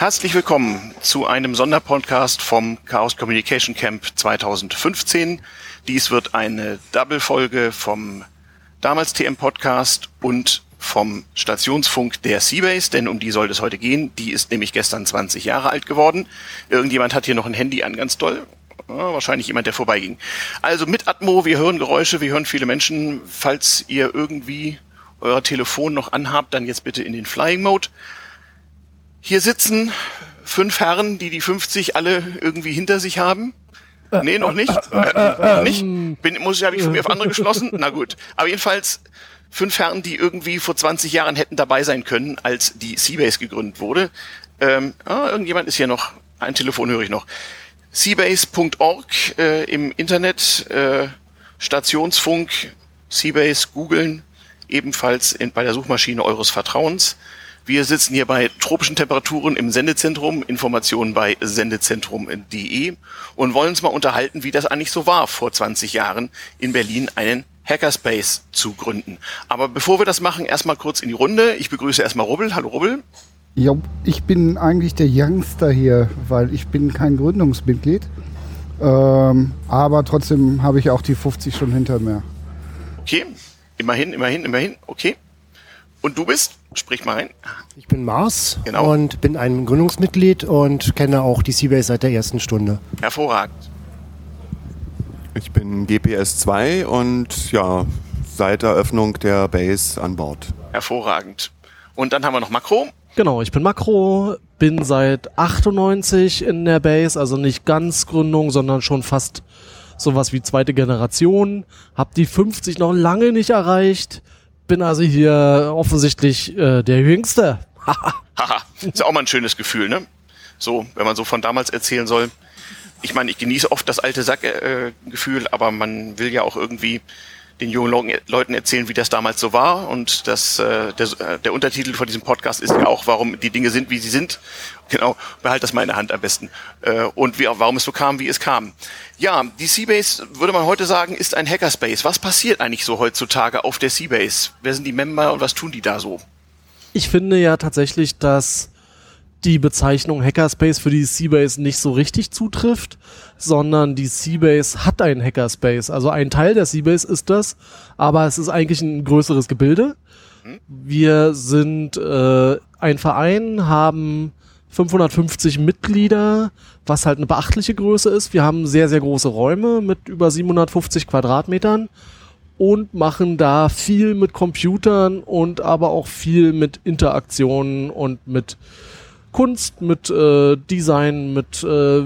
Herzlich willkommen zu einem Sonderpodcast vom Chaos Communication Camp 2015. Dies wird eine Double-Folge vom damals TM Podcast und vom Stationsfunk der Seabase, denn um die soll es heute gehen. Die ist nämlich gestern 20 Jahre alt geworden. Irgendjemand hat hier noch ein Handy an, ganz toll. Wahrscheinlich jemand, der vorbeiging. Also mit Atmo, wir hören Geräusche, wir hören viele Menschen. Falls ihr irgendwie euer Telefon noch anhabt, dann jetzt bitte in den Flying Mode. Hier sitzen fünf Herren, die die 50 alle irgendwie hinter sich haben. Nee, noch nicht. Äh, nicht. Bin, muss, habe ich von mir auf andere geschlossen. Na gut. Aber jedenfalls fünf Herren, die irgendwie vor 20 Jahren hätten dabei sein können, als die Seabase gegründet wurde. Ähm, ah, irgendjemand ist hier noch. Ein Telefon höre ich noch. Seabase.org äh, im Internet, äh, Stationsfunk, Seabase googeln, ebenfalls in, bei der Suchmaschine eures Vertrauens. Wir sitzen hier bei tropischen Temperaturen im Sendezentrum, Informationen bei sendezentrum.de und wollen uns mal unterhalten, wie das eigentlich so war, vor 20 Jahren in Berlin einen Hackerspace zu gründen. Aber bevor wir das machen, erstmal kurz in die Runde. Ich begrüße erstmal Rubbel. Hallo Rubbel. Ja, ich bin eigentlich der Youngster hier, weil ich bin kein Gründungsmitglied. Ähm, aber trotzdem habe ich auch die 50 schon hinter mir. Okay, immerhin, immerhin, immerhin. Okay. Und du bist? Sprich mal rein. Ich bin Mars genau. und bin ein Gründungsmitglied und kenne auch die Seabase seit der ersten Stunde. Hervorragend. Ich bin GPS2 und ja, seit Eröffnung der Base an Bord. Hervorragend. Und dann haben wir noch Makro. Genau, ich bin Makro, bin seit 98 in der Base, also nicht ganz Gründung, sondern schon fast sowas wie zweite Generation. Hab die 50 noch lange nicht erreicht bin also hier offensichtlich äh, der Jüngste. Haha, ist ja auch mal ein schönes Gefühl, ne? So, wenn man so von damals erzählen soll. Ich meine, ich genieße oft das alte Sackgefühl, äh, aber man will ja auch irgendwie den jungen Leuten erzählen, wie das damals so war. Und das, äh, der, äh, der Untertitel von diesem Podcast ist ja auch, warum die Dinge sind, wie sie sind. Genau, behalt das mal in der Hand am besten. Äh, und wie, warum es so kam, wie es kam. Ja, die Seabase, würde man heute sagen, ist ein Hackerspace. Was passiert eigentlich so heutzutage auf der Seabase? Wer sind die Member und was tun die da so? Ich finde ja tatsächlich, dass die Bezeichnung Hackerspace für die Seabase nicht so richtig zutrifft, sondern die Seabase hat einen Hackerspace. Also ein Teil der Seabase ist das, aber es ist eigentlich ein größeres Gebilde. Wir sind äh, ein Verein, haben 550 Mitglieder, was halt eine beachtliche Größe ist. Wir haben sehr, sehr große Räume mit über 750 Quadratmetern und machen da viel mit Computern und aber auch viel mit Interaktionen und mit Kunst, mit äh, Design, mit äh,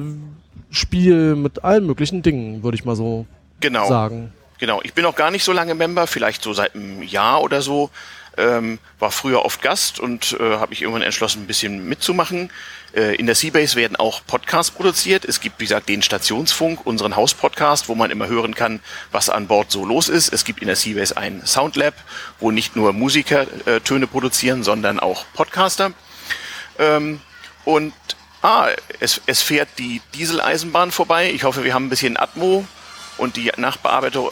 Spiel, mit allen möglichen Dingen, würde ich mal so genau. sagen. Genau, ich bin auch gar nicht so lange Member, vielleicht so seit einem Jahr oder so. Ähm, war früher oft Gast und äh, habe mich irgendwann entschlossen, ein bisschen mitzumachen. Äh, in der Seabase werden auch Podcasts produziert. Es gibt, wie gesagt, den Stationsfunk, unseren Hauspodcast, wo man immer hören kann, was an Bord so los ist. Es gibt in der Seabase ein Soundlab, wo nicht nur Musiker äh, Töne produzieren, sondern auch Podcaster. Ähm, und ah, es, es fährt die Dieseleisenbahn vorbei. Ich hoffe, wir haben ein bisschen Atmo und die Nachbearbeitung,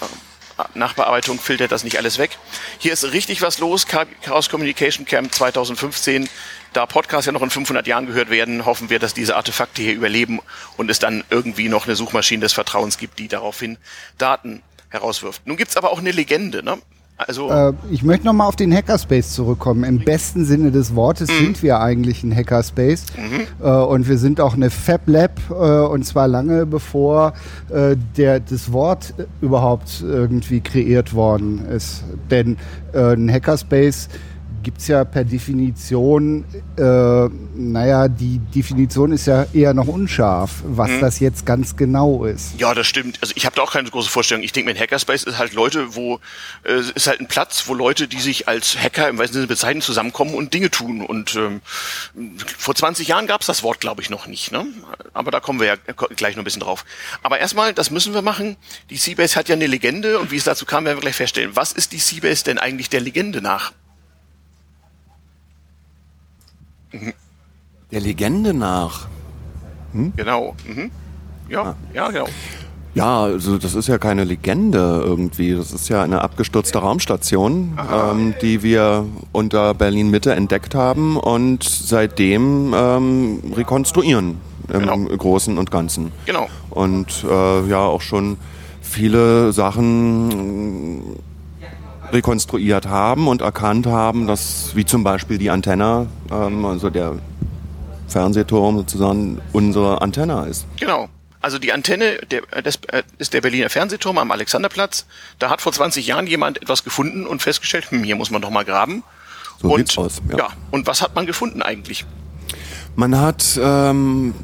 Nachbearbeitung filtert das nicht alles weg. Hier ist richtig was los. Chaos Communication Camp 2015. Da Podcasts ja noch in 500 Jahren gehört werden, hoffen wir, dass diese Artefakte hier überleben und es dann irgendwie noch eine Suchmaschine des Vertrauens gibt, die daraufhin Daten herauswirft. Nun gibt's aber auch eine Legende. Ne? Also äh, ich möchte nochmal auf den Hackerspace zurückkommen. Im besten Sinne des Wortes mhm. sind wir eigentlich ein Hackerspace. Mhm. Äh, und wir sind auch eine Fab Lab äh, und zwar lange bevor äh, der, das Wort überhaupt irgendwie kreiert worden ist. Denn äh, ein Hackerspace gibt es ja per Definition, äh, naja, die Definition ist ja eher noch unscharf, was mhm. das jetzt ganz genau ist. Ja, das stimmt. Also ich habe da auch keine große Vorstellung. Ich denke, ein Hackerspace ist halt Leute, wo äh, ist halt ein Platz, wo Leute, die sich als Hacker im weitesten Sinne bezeichnen, zusammenkommen und Dinge tun. Und ähm, vor 20 Jahren gab es das Wort, glaube ich, noch nicht. Ne? Aber da kommen wir ja gleich noch ein bisschen drauf. Aber erstmal, das müssen wir machen. Die Seabase hat ja eine Legende und wie es dazu kam, werden wir gleich feststellen. Was ist die Seabase denn eigentlich der Legende nach? Der Legende nach. Hm? Genau. Mhm. Ja, ah. ja, genau. Ja, also das ist ja keine Legende irgendwie. Das ist ja eine abgestürzte Raumstation, ähm, die wir unter Berlin Mitte entdeckt haben und seitdem ähm, rekonstruieren im genau. Großen und Ganzen. Genau. Und äh, ja, auch schon viele Sachen rekonstruiert haben und erkannt haben, dass wie zum Beispiel die Antenne, ähm, also der Fernsehturm sozusagen unsere Antenne ist. Genau. Also die Antenne der, das äh, ist der Berliner Fernsehturm am Alexanderplatz. Da hat vor 20 Jahren jemand etwas gefunden und festgestellt, hm, hier muss man doch mal graben. So und, aus, ja. ja. Und was hat man gefunden eigentlich? Man hat ähm,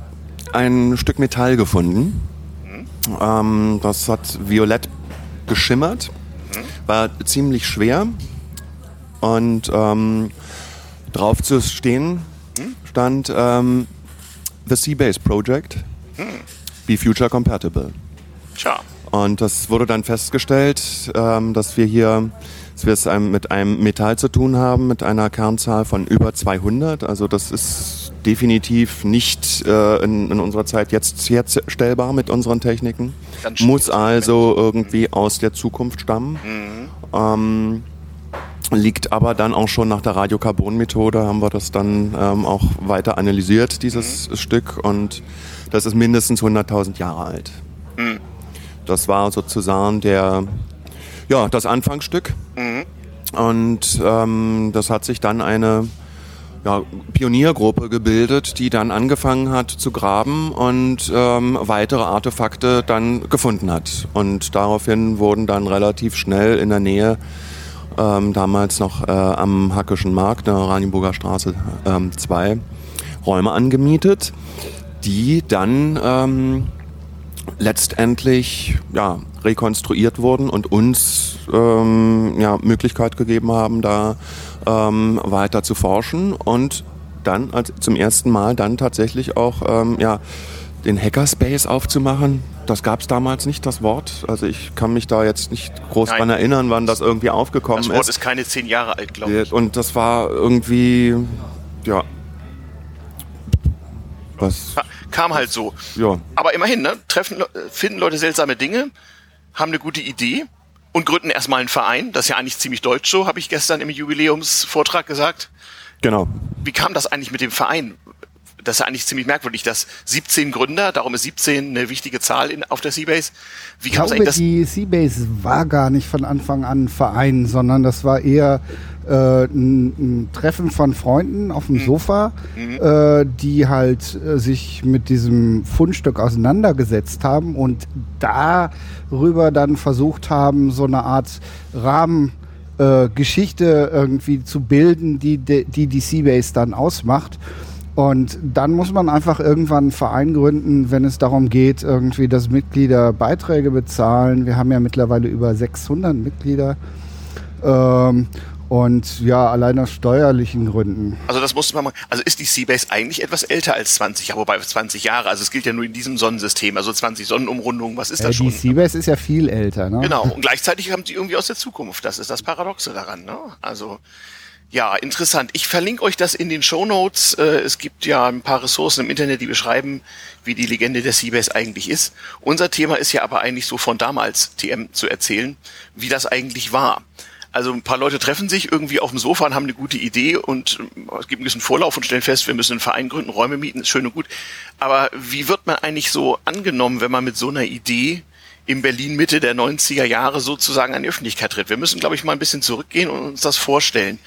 ein Stück Metall gefunden. Mhm. Ähm, das hat violett geschimmert. War ziemlich schwer und ähm, drauf zu stehen stand ähm, The Seabase Project. Be Future Compatible. Tja. Und das wurde dann festgestellt, ähm, dass wir hier dass wir es mit einem Metall zu tun haben, mit einer Kernzahl von über 200. Also das ist definitiv nicht äh, in, in, unserer Zeit jetzt herstellbar mit unseren Techniken. Muss also irgendwie aus der Zukunft stammen. Mhm. Ähm, liegt aber dann auch schon nach der Radiokarbon-Methode, haben wir das dann ähm, auch weiter analysiert, dieses mhm. Stück. Und das ist mindestens 100.000 Jahre alt. Mhm. Das war sozusagen der, ja, das Anfangsstück. Mhm. Und ähm, das hat sich dann eine ja, Pioniergruppe gebildet, die dann angefangen hat zu graben und ähm, weitere Artefakte dann gefunden hat. Und daraufhin wurden dann relativ schnell in der Nähe, ähm, damals noch äh, am Hackischen Markt, der Ranienburger Straße 2, ähm, Räume angemietet die dann ähm, letztendlich ja, rekonstruiert wurden und uns ähm, ja, Möglichkeit gegeben haben, da ähm, weiter zu forschen und dann als, zum ersten Mal dann tatsächlich auch ähm, ja, den Hackerspace aufzumachen. Das gab es damals nicht, das Wort. Also ich kann mich da jetzt nicht groß Nein. dran erinnern, wann das irgendwie aufgekommen ist. Das Wort ist. ist keine zehn Jahre alt, glaube ich. Und das war irgendwie, ja, was? Kam halt so. Ja. Aber immerhin, ne? Treffen, finden Leute seltsame Dinge, haben eine gute Idee und gründen erstmal einen Verein. Das ist ja eigentlich ziemlich deutsch so, habe ich gestern im Jubiläumsvortrag gesagt. Genau. Wie kam das eigentlich mit dem Verein? Das ist eigentlich ziemlich merkwürdig, dass 17 Gründer, darum ist 17 eine wichtige Zahl in, auf der Seabase. Wie kam ich glaube, die Seabase war gar nicht von Anfang an ein Verein, sondern das war eher äh, ein, ein, Treffen von Freunden auf dem mhm. Sofa, mhm. Äh, die halt äh, sich mit diesem Fundstück auseinandergesetzt haben und darüber dann versucht haben, so eine Art Rahmengeschichte äh, irgendwie zu bilden, die die, die Seabase dann ausmacht. Und dann muss man einfach irgendwann einen Verein gründen, wenn es darum geht, irgendwie, dass Mitglieder Beiträge bezahlen. Wir haben ja mittlerweile über 600 Mitglieder. Ähm, und ja, allein aus steuerlichen Gründen. Also das musste man mal, also ist die Seabase eigentlich etwas älter als 20 Jahre, wobei 20 Jahre, also es gilt ja nur in diesem Sonnensystem, also 20 Sonnenumrundungen, was ist das äh, schon? Die Seabase ist ja viel älter, ne? Genau, und gleichzeitig haben sie irgendwie aus der Zukunft, das ist das Paradoxe daran, ne? Also ja, interessant. Ich verlinke euch das in den Show Notes. Äh, es gibt ja ein paar Ressourcen im Internet, die beschreiben, wie die Legende der Seabase eigentlich ist. Unser Thema ist ja aber eigentlich so von damals TM zu erzählen, wie das eigentlich war. Also ein paar Leute treffen sich irgendwie auf dem Sofa und haben eine gute Idee und äh, es gibt ein bisschen Vorlauf und stellen fest, wir müssen einen Verein gründen, Räume mieten, ist schön und gut. Aber wie wird man eigentlich so angenommen, wenn man mit so einer Idee in Berlin Mitte der 90er Jahre sozusagen an die Öffentlichkeit tritt? Wir müssen, glaube ich, mal ein bisschen zurückgehen und uns das vorstellen.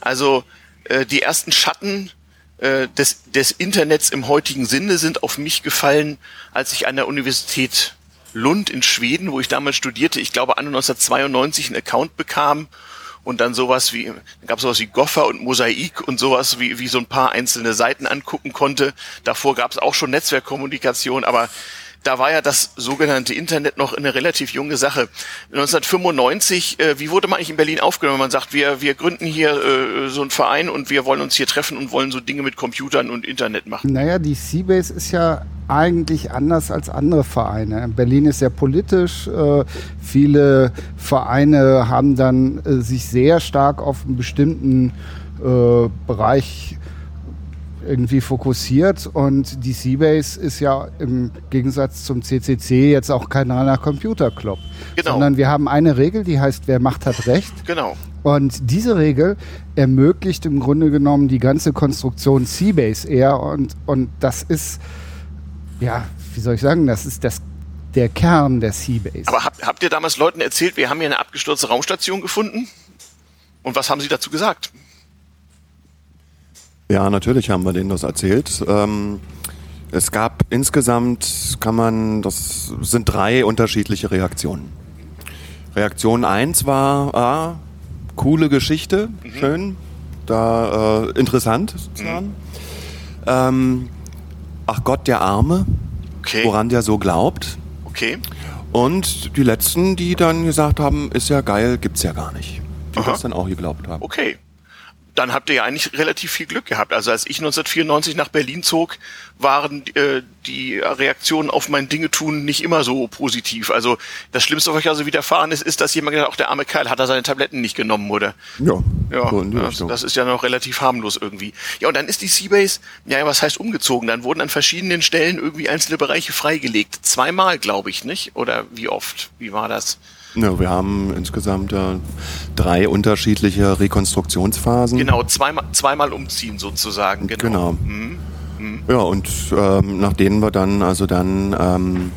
Also äh, die ersten Schatten äh, des, des Internets im heutigen Sinne sind auf mich gefallen, als ich an der Universität Lund in Schweden, wo ich damals studierte, ich glaube 1992 einen Account bekam und dann sowas wie, gab sowas wie Goffer und Mosaik und sowas wie, wie so ein paar einzelne Seiten angucken konnte. Davor gab es auch schon Netzwerkkommunikation, aber da war ja das sogenannte Internet noch eine relativ junge Sache. 1995, äh, wie wurde man eigentlich in Berlin aufgenommen? Man sagt, wir, wir gründen hier äh, so einen Verein und wir wollen uns hier treffen und wollen so Dinge mit Computern und Internet machen. Naja, die Seabase ist ja eigentlich anders als andere Vereine. Berlin ist sehr politisch. Äh, viele Vereine haben dann äh, sich sehr stark auf einen bestimmten äh, Bereich irgendwie fokussiert und die Seabase ist ja im Gegensatz zum CCC jetzt auch kein reiner Computerclub, genau. sondern wir haben eine Regel, die heißt, wer macht, hat Recht. Genau. Und diese Regel ermöglicht im Grunde genommen die ganze Konstruktion Seabase eher und, und das ist, ja, wie soll ich sagen, das ist das der Kern der Seabase. Aber habt, habt ihr damals Leuten erzählt, wir haben hier eine abgestürzte Raumstation gefunden? Und was haben sie dazu gesagt? Ja, natürlich haben wir denen das erzählt. Ähm, es gab insgesamt, kann man, das sind drei unterschiedliche Reaktionen. Reaktion 1 war, ah, coole Geschichte, mhm. schön, da äh, interessant sozusagen. Mhm. Ähm, ach Gott, der Arme, okay. woran der so glaubt. Okay. Und die letzten, die dann gesagt haben, ist ja geil, gibt's ja gar nicht. Die Aha. das dann auch geglaubt haben. Okay dann habt ihr ja eigentlich relativ viel Glück gehabt. Also als ich 1994 nach Berlin zog, waren äh, die Reaktionen auf mein Dinge tun nicht immer so positiv. Also das Schlimmste, was euch also widerfahren ist, ist, dass jemand gesagt, auch der arme Kerl hat er seine Tabletten nicht genommen, oder? Ja. Ja, das, das, ist ja noch relativ harmlos irgendwie. Ja, und dann ist die Seabase, ja, was heißt umgezogen? Dann wurden an verschiedenen Stellen irgendwie einzelne Bereiche freigelegt. Zweimal, glaube ich, nicht? Oder wie oft? Wie war das? Ja, wir haben insgesamt äh, drei unterschiedliche Rekonstruktionsphasen. Genau, zweimal, zweimal umziehen sozusagen. Genau. genau. Mhm. Mhm. Ja, und ähm, nach denen wir dann also dann ähm,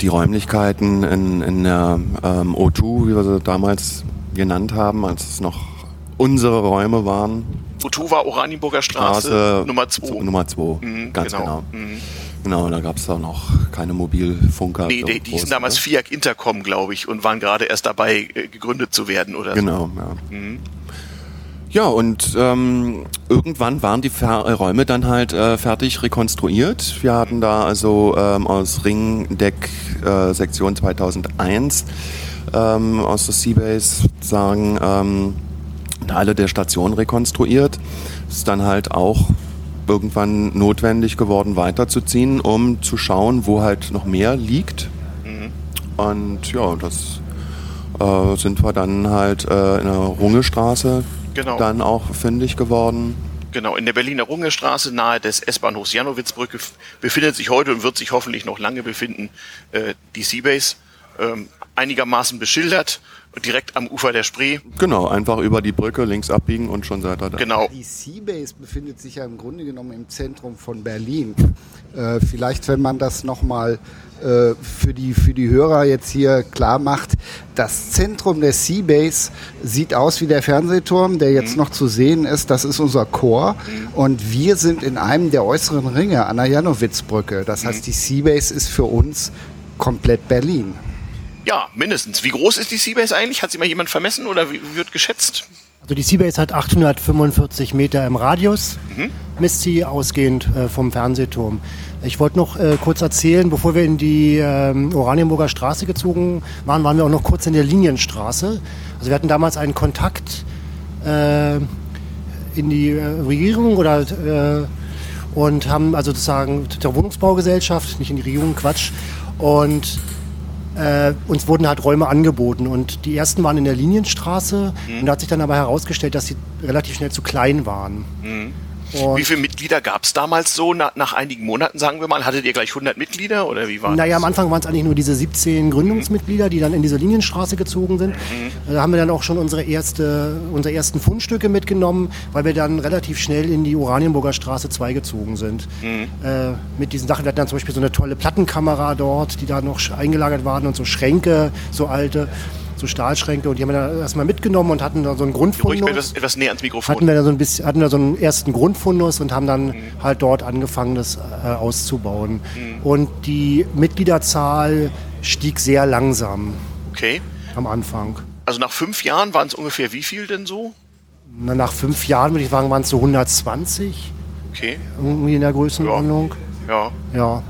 die Räumlichkeiten in, in der ähm, O2, wie wir sie damals genannt haben, als es noch unsere Räume waren. O2 war Oranienburger Straße, Straße Nummer 2. Nummer 2, mhm, ganz genau. genau. Genau, da gab es da noch keine Mobilfunker. Nee, die, die hießen damals FIAC Intercom, glaube ich, und waren gerade erst dabei, äh, gegründet zu werden oder genau, so. ja. Mhm. Ja, und ähm, irgendwann waren die Fer äh, Räume dann halt äh, fertig rekonstruiert. Wir hatten da also ähm, aus Ringdeck äh, Sektion 2001 ähm, aus der Seabase sagen ähm, Teile der Station rekonstruiert. Ist dann halt auch irgendwann notwendig geworden, weiterzuziehen, um zu schauen, wo halt noch mehr liegt. Mhm. Und ja, das äh, sind wir dann halt äh, in der Rungestraße genau. dann auch fündig geworden. Genau, in der Berliner Rungestraße nahe des S-Bahnhofs Janowitzbrücke befindet sich heute und wird sich hoffentlich noch lange befinden äh, die Seabase. Ähm, einigermaßen beschildert direkt am Ufer der Spree. Genau, einfach über die Brücke links abbiegen und schon seid ihr da. Genau. Die Seabase befindet sich ja im Grunde genommen im Zentrum von Berlin. Äh, vielleicht, wenn man das nochmal äh, für, die, für die Hörer jetzt hier klar macht, das Zentrum der Seabase sieht aus wie der Fernsehturm, der jetzt mhm. noch zu sehen ist. Das ist unser Chor. Mhm. Und wir sind in einem der äußeren Ringe an der Janowitzbrücke. Das heißt, mhm. die Seabase ist für uns komplett Berlin. Ja, mindestens. Wie groß ist die Seabase eigentlich? Hat sie mal jemand vermessen oder wie wird geschätzt? Also die Seabase hat 845 Meter im Radius, mhm. misst sie ausgehend äh, vom Fernsehturm. Ich wollte noch äh, kurz erzählen, bevor wir in die äh, Oranienburger Straße gezogen waren, waren wir auch noch kurz in der Linienstraße. Also wir hatten damals einen Kontakt äh, in die äh, Regierung oder äh, und haben also sozusagen der Wohnungsbaugesellschaft, nicht in die Regierung, Quatsch. Und äh, uns wurden halt Räume angeboten und die ersten waren in der Linienstraße mhm. und da hat sich dann aber herausgestellt, dass sie relativ schnell zu klein waren. Mhm. Und wie viele Mitglieder gab es damals so? Na, nach einigen Monaten, sagen wir mal, hattet ihr gleich 100 Mitglieder oder wie war Naja, am Anfang waren es eigentlich nur diese 17 Gründungsmitglieder, die dann in diese Linienstraße gezogen sind. Mhm. Da haben wir dann auch schon unsere, erste, unsere ersten Fundstücke mitgenommen, weil wir dann relativ schnell in die Oranienburger Straße 2 gezogen sind. Mhm. Äh, mit diesen Sachen, wir hatten dann zum Beispiel so eine tolle Plattenkamera dort, die da noch eingelagert waren und so Schränke, so alte so Stahlschränke und die haben wir dann erstmal mitgenommen und hatten da so einen Grundfundus. Ruhig etwas, etwas näher ans Mikrofon. Hatten wir da so ein bisschen, hatten da so einen ersten Grundfundus und haben dann mhm. halt dort angefangen, das äh, auszubauen. Mhm. Und die Mitgliederzahl stieg sehr langsam. Okay. Am Anfang. Also nach fünf Jahren waren es ungefähr wie viel denn so? Na, nach fünf Jahren würde ich sagen, waren es so 120. Okay. Irgendwie in der Größenordnung. Ja. ja. Ja.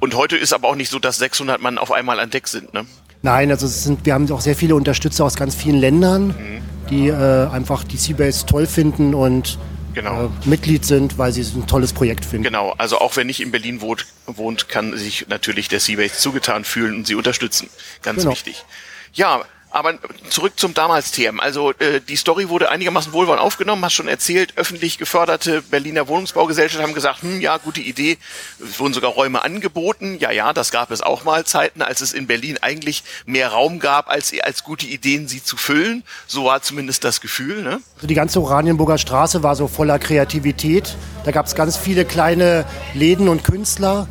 Und heute ist aber auch nicht so, dass 600 Mann auf einmal an Deck sind, ne? Nein, also sind, wir haben auch sehr viele Unterstützer aus ganz vielen Ländern, mhm. die äh, einfach die Seabase toll finden und genau. äh, Mitglied sind, weil sie es ein tolles Projekt finden. Genau, also auch wer nicht in Berlin wohnt, wohnt kann sich natürlich der Seabase zugetan fühlen und sie unterstützen. Ganz genau. wichtig. Ja, Aber zurück zum damals TM. Also äh, die Story wurde einigermaßen wohlwollend aufgenommen, hast schon erzählt, öffentlich geförderte Berliner Wohnungsbaugesellschaft haben gesagt, hm, ja, gute Idee, es wurden sogar Räume angeboten. Ja, ja, das gab es auch mal Zeiten, als es in Berlin eigentlich mehr Raum gab, als, als gute Ideen, sie zu füllen. So war zumindest das Gefühl. Ne? Also die ganze Oranienburger Straße war so voller Kreativität. Da gab es ganz viele kleine Läden und Künstler,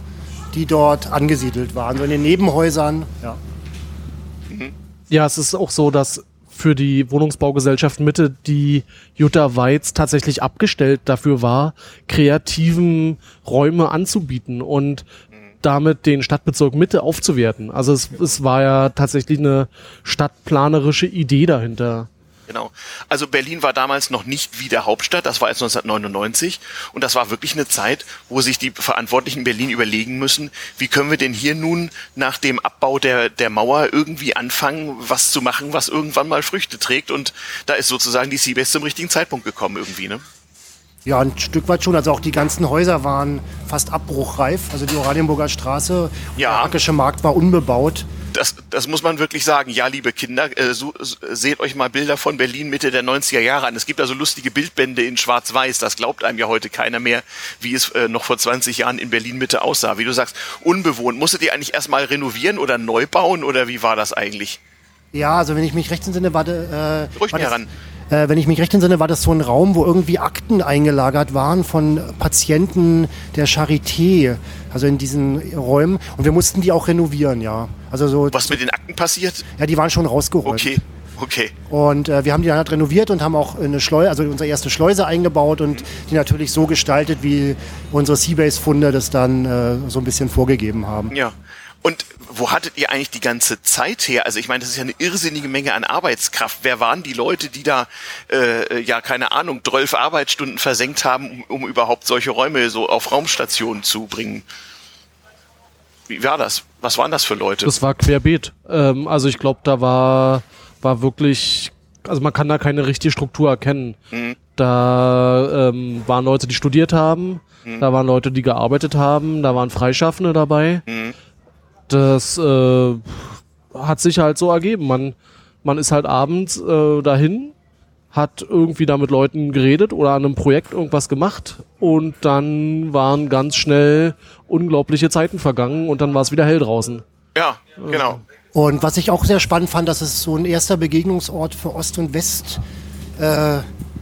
die dort angesiedelt waren, so in den Nebenhäusern. Ja. Ja, es ist auch so, dass für die Wohnungsbaugesellschaft Mitte die Jutta Weiz tatsächlich abgestellt dafür war, kreativen Räume anzubieten und damit den Stadtbezirk Mitte aufzuwerten. Also es, es war ja tatsächlich eine stadtplanerische Idee dahinter. Genau. Also Berlin war damals noch nicht wieder Hauptstadt, das war jetzt 1999 und das war wirklich eine Zeit, wo sich die Verantwortlichen in Berlin überlegen müssen, wie können wir denn hier nun nach dem Abbau der, der Mauer irgendwie anfangen, was zu machen, was irgendwann mal Früchte trägt und da ist sozusagen die Seabase zum richtigen Zeitpunkt gekommen irgendwie, ne? Ja, ein Stück weit schon. Also auch die ganzen Häuser waren fast abbruchreif. Also die Oranienburger Straße, Ja. der Hackische Markt war unbebaut. Das, das muss man wirklich sagen. Ja, liebe Kinder, äh, so, so, seht euch mal Bilder von Berlin Mitte der 90er Jahre an. Es gibt also lustige Bildbände in Schwarz-Weiß. Das glaubt einem ja heute keiner mehr, wie es äh, noch vor 20 Jahren in Berlin Mitte aussah. Wie du sagst, unbewohnt. Musstet ihr eigentlich erstmal renovieren oder neu bauen oder wie war das eigentlich? Ja, also wenn ich mich recht entsinne, war, de, äh, Ruhig war das, ran. Äh, wenn ich mich recht entsinne, war das so ein Raum, wo irgendwie Akten eingelagert waren von Patienten der Charité, also in diesen Räumen. Und wir mussten die auch renovieren, ja. Also so, Was mit den Akten passiert? ja, die waren schon rausgeräumt. Okay, okay. Und äh, wir haben die dann halt renoviert und haben auch eine Schleuse, also unsere erste Schleuse eingebaut und die natürlich so gestaltet, wie unsere Seabase-Funde das dann äh, so ein bisschen vorgegeben haben. Ja. Und wo hattet ihr eigentlich die ganze Zeit her? Also ich meine, das ist ja eine irrsinnige Menge an Arbeitskraft. Wer waren die Leute, die da, äh, ja, keine Ahnung, 12 Arbeitsstunden versenkt haben, um, um überhaupt solche Räume so auf Raumstationen zu bringen? Wie war das? Was waren das für Leute? Das war querbeet. Ähm, also ich glaube, da war, war wirklich, also man kann da keine richtige Struktur erkennen. Da ähm, waren Leute, die studiert haben, da waren Leute, die gearbeitet haben, da waren Freischaffende dabei. Das äh, hat sich halt so ergeben. Man, man ist halt abends äh, dahin, hat irgendwie da mit Leuten geredet oder an einem Projekt irgendwas gemacht und dann waren ganz schnell unglaubliche Zeiten vergangen und dann war es wieder hell draußen. ja, genau. Und was ich auch sehr spannend fand, dass es so ein erster Begegnungsort für Ost und West äh,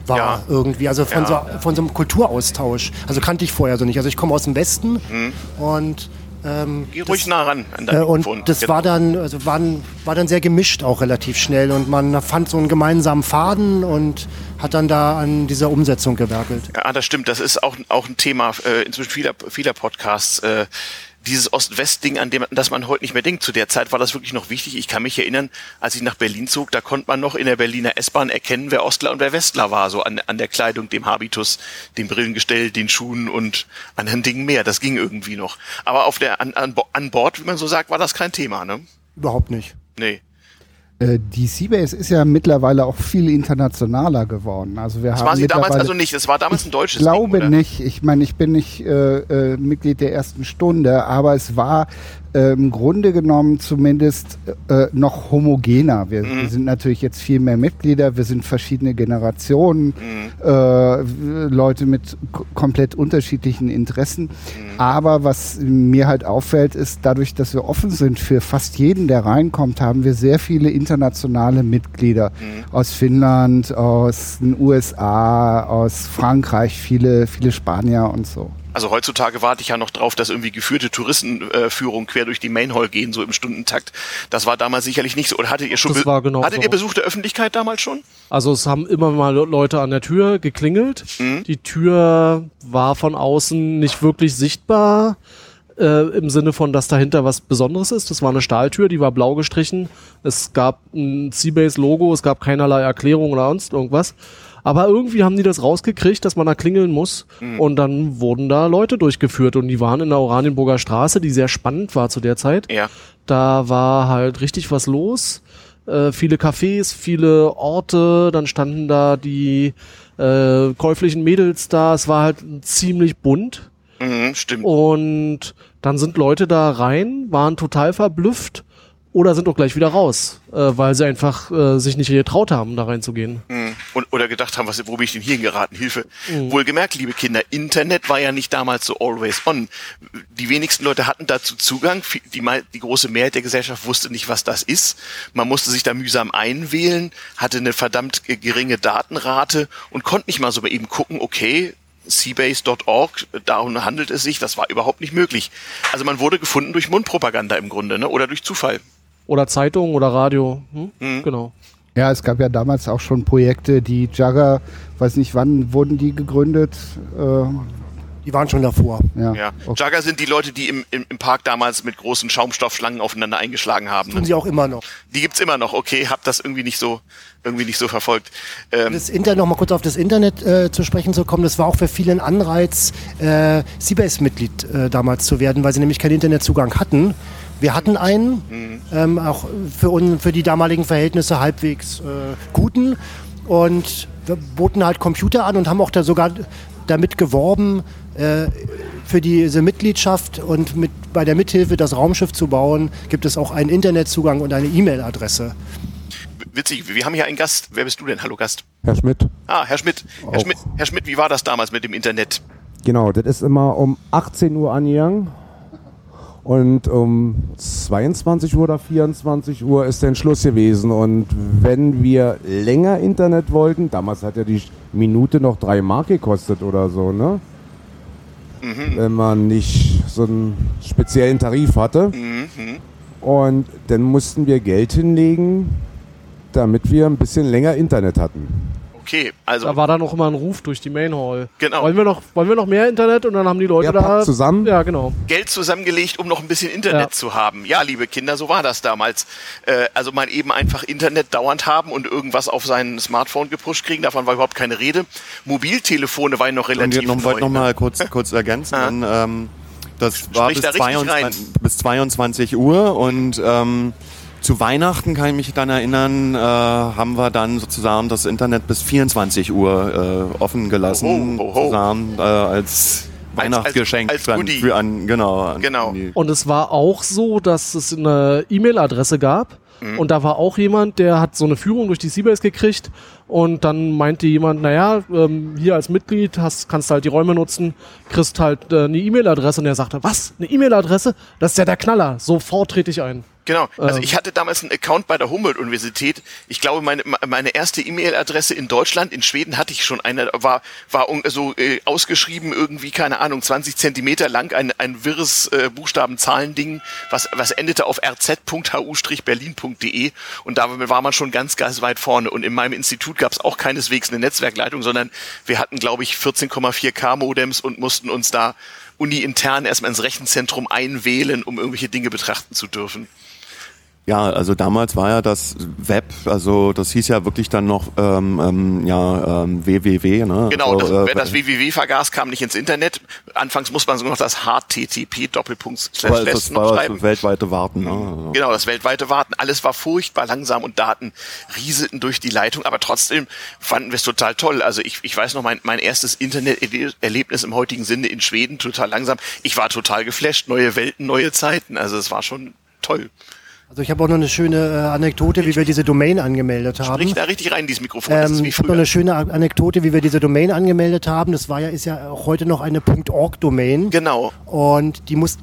war Ja. irgendwie. Also von, Ja. so, von so einem Kulturaustausch. Also kannte ich vorher so nicht. Also ich komme aus dem Westen Mhm. und ähm, Geh ruhig nah ran an äh, dein und Mikrofon. das Genau. war dann, also waren, war dann sehr gemischt auch relativ schnell und man fand so einen gemeinsamen Faden und hat dann da an dieser Umsetzung gewerkelt. Ja, das stimmt. Das ist auch, auch ein Thema äh, inzwischen vieler, vieler Podcasts. Äh, dieses Ost-West-Ding, an dem das man heute nicht mehr denkt. Zu der Zeit war das wirklich noch wichtig. Ich kann mich erinnern, als ich nach Berlin zog, da konnte man noch in der Berliner S-Bahn erkennen, wer Ostler und wer Westler war. So an, an der Kleidung, dem Habitus, dem Brillengestell, den Schuhen und anderen Dingen mehr. Das ging irgendwie noch. Aber auf der an, an, an Bord, wie man so sagt, war das kein Thema, ne? Überhaupt nicht. Nee. Äh, die Seabase ist ja mittlerweile auch viel internationaler geworden. Also wir Das haben war sie damals also nicht. Das war damals ein deutsches Ich glaube Ding, nicht. Ich meine, ich bin nicht äh, äh, Mitglied der ersten Stunde, aber es war äh, im Grunde genommen zumindest äh, noch homogener. Wir, Mhm. wir sind natürlich jetzt viel mehr Mitglieder, wir sind verschiedene Generationen, Mhm. äh, Leute mit komplett unterschiedlichen Interessen. Mhm. Aber was mir halt auffällt, ist, dadurch, dass wir offen sind für fast jeden, der reinkommt, haben wir sehr viele internationale Mitglieder Mhm. aus Finnland, aus den USA, aus Frankreich, viele, viele Spanier und so. Also heutzutage warte ich ja noch drauf, dass irgendwie geführte Touristenführungen quer durch die Main Hall gehen, so im Stundentakt. Das war damals sicherlich nicht so. Oder hattet ihr schon Das war genau hattet so. ihr Besuch der Öffentlichkeit damals schon? Also es haben immer mal Leute an der Tür geklingelt. Mhm. Die Tür war von außen nicht wirklich sichtbar. Äh, Im Sinne von, dass dahinter was Besonderes ist. Das war eine Stahltür, die war blau gestrichen. Es gab ein Seabase-Logo, es gab keinerlei Erklärung oder sonst irgendwas. Aber irgendwie haben die das rausgekriegt, dass man da klingeln muss. Mhm. Und dann wurden da Leute durchgeführt. Und die waren in der Oranienburger Straße, die sehr spannend war zu der Zeit. Ja. Da war halt richtig was los. Äh, viele Cafés, viele Orte, dann standen da die äh, käuflichen Mädels da. Es war halt ziemlich bunt. Mhm, stimmt. Und dann sind Leute da rein, waren total verblüfft oder sind auch gleich wieder raus, äh, weil sie einfach äh, sich nicht getraut haben, da reinzugehen. Mhm. Und, oder gedacht haben, was, wo bin ich denn hier geraten? Hilfe. Mhm. Wohlgemerkt, liebe Kinder, Internet war ja nicht damals so always on. Die wenigsten Leute hatten dazu Zugang. Die, die große Mehrheit der Gesellschaft wusste nicht, was das ist. Man musste sich da mühsam einwählen, hatte eine verdammt geringe Datenrate und konnte nicht mal so eben gucken, okay, Seabase.org, darum handelt es sich, das war überhaupt nicht möglich. Also man wurde gefunden durch Mundpropaganda im Grunde, ne? oder durch Zufall. Oder Zeitung oder Radio. Hm? Mhm. Genau. Ja, es gab ja damals auch schon Projekte, die Jagger, weiß nicht wann wurden die gegründet? Äh, die waren schon davor. Ja. ja. Okay. Jagger sind die Leute, die im, im, im, Park damals mit großen Schaumstoffschlangen aufeinander eingeschlagen haben. Tun ne? sie auch immer noch. Die gibt's immer noch, okay, hab das irgendwie nicht so, irgendwie nicht so verfolgt. Ähm das Internet, noch mal kurz auf das Internet äh, zu sprechen zu kommen, das war auch für viele ein Anreiz, äh, Seabase-Mitglied äh, damals zu werden, weil sie nämlich keinen Internetzugang hatten. Wir hatten einen, mhm. ähm, auch für, un, für die damaligen Verhältnisse halbwegs äh, guten. Und wir boten halt Computer an und haben auch da sogar damit geworben, äh, für diese Mitgliedschaft und mit, bei der Mithilfe, das Raumschiff zu bauen, gibt es auch einen Internetzugang und eine E-Mail-Adresse. Witzig, wir haben hier einen Gast. Wer bist du denn? Hallo Gast. Herr Schmidt. Ah, Herr Schmidt. Herr Schmidt, Herr Schmidt, wie war das damals mit dem Internet? Genau, das ist immer um 18 Uhr angegangen und um 22 Uhr oder 24 Uhr ist dann Schluss gewesen. Und wenn wir länger Internet wollten, damals hat ja die Minute noch drei Mark gekostet oder so, ne? Mhm. Wenn man nicht so einen speziellen Tarif hatte. Mhm. Und dann mussten wir Geld hinlegen, damit wir ein bisschen länger Internet hatten. Okay, also. Da war dann noch immer ein Ruf durch die Main Hall. Genau. Wollen wir noch, wollen wir noch mehr Internet? Und dann haben die Leute ja, da. zusammen. Ja, genau. Geld zusammengelegt, um noch ein bisschen Internet ja. zu haben. Ja, liebe Kinder, so war das damals. Äh, also mal eben einfach Internet dauernd haben und irgendwas auf sein Smartphone gepusht kriegen. Davon war überhaupt keine Rede. Mobiltelefone waren noch relativ. Und ich wollte noch mal kurz, kurz ergänzen. Ah. Dann, ähm, das war bis, da 22, bis 22 Uhr und ähm, zu Weihnachten kann ich mich dann erinnern, äh, haben wir dann sozusagen das Internet bis 24 Uhr äh, offen gelassen, oh, oh, oh. Zusammen, äh, als Weihnachtsgeschenk als, als, als für an, genau. An genau. Und es war auch so, dass es eine E-Mail-Adresse gab. Mhm. Und da war auch jemand, der hat so eine Führung durch die Seabase gekriegt und dann meinte jemand, naja, ähm, hier als Mitglied hast, kannst du halt die Räume nutzen, kriegst halt äh, eine E-Mail-Adresse und er sagte, was, eine E-Mail-Adresse? Das ist ja der Knaller, sofort trete ich ein. Genau. Also ähm. ich hatte damals einen Account bei der Humboldt-Universität. Ich glaube, meine, meine erste E-Mail-Adresse in Deutschland, in Schweden hatte ich schon eine, war, war so äh, ausgeschrieben, irgendwie, keine Ahnung, 20 Zentimeter lang, ein, ein wirres äh, Buchstaben-Zahlen-Ding, was, was endete auf rz.hu-berlin.de und da war man schon ganz, ganz weit vorne. Und in meinem Institut gab es auch keineswegs eine Netzwerkleitung, sondern wir hatten, glaube ich, 14,4K Modems und mussten uns da uni-intern erstmal ins Rechenzentrum einwählen, um irgendwelche Dinge betrachten zu dürfen. Ja, also damals war ja das Web, also das hieß ja wirklich dann noch ähm, ähm, ja, ähm, WWW. Ne? Genau, das, äh, wer das WWW vergaß, kam nicht ins Internet. Anfangs muss man sogar noch das HTTP Doppelpunkt slash das war das weltweite Warten. Ne? Genau, das weltweite Warten. Alles war furchtbar langsam und Daten rieselten durch die Leitung, aber trotzdem fanden wir es total toll. Also ich, ich weiß noch, mein, mein erstes Internet-Erlebnis im heutigen Sinne in Schweden, total langsam. Ich war total geflasht, neue Welten, neue Zeiten. Also es war schon toll. Also ich habe auch noch eine schöne äh, Anekdote, wie wir diese Domain angemeldet haben. Sprich da richtig rein in dieses Mikrofon. Ähm, ich habe noch eine schöne Anekdote, wie wir diese Domain angemeldet haben. Das war ja ist ja auch heute noch eine .org-Domain. Genau. Und die muss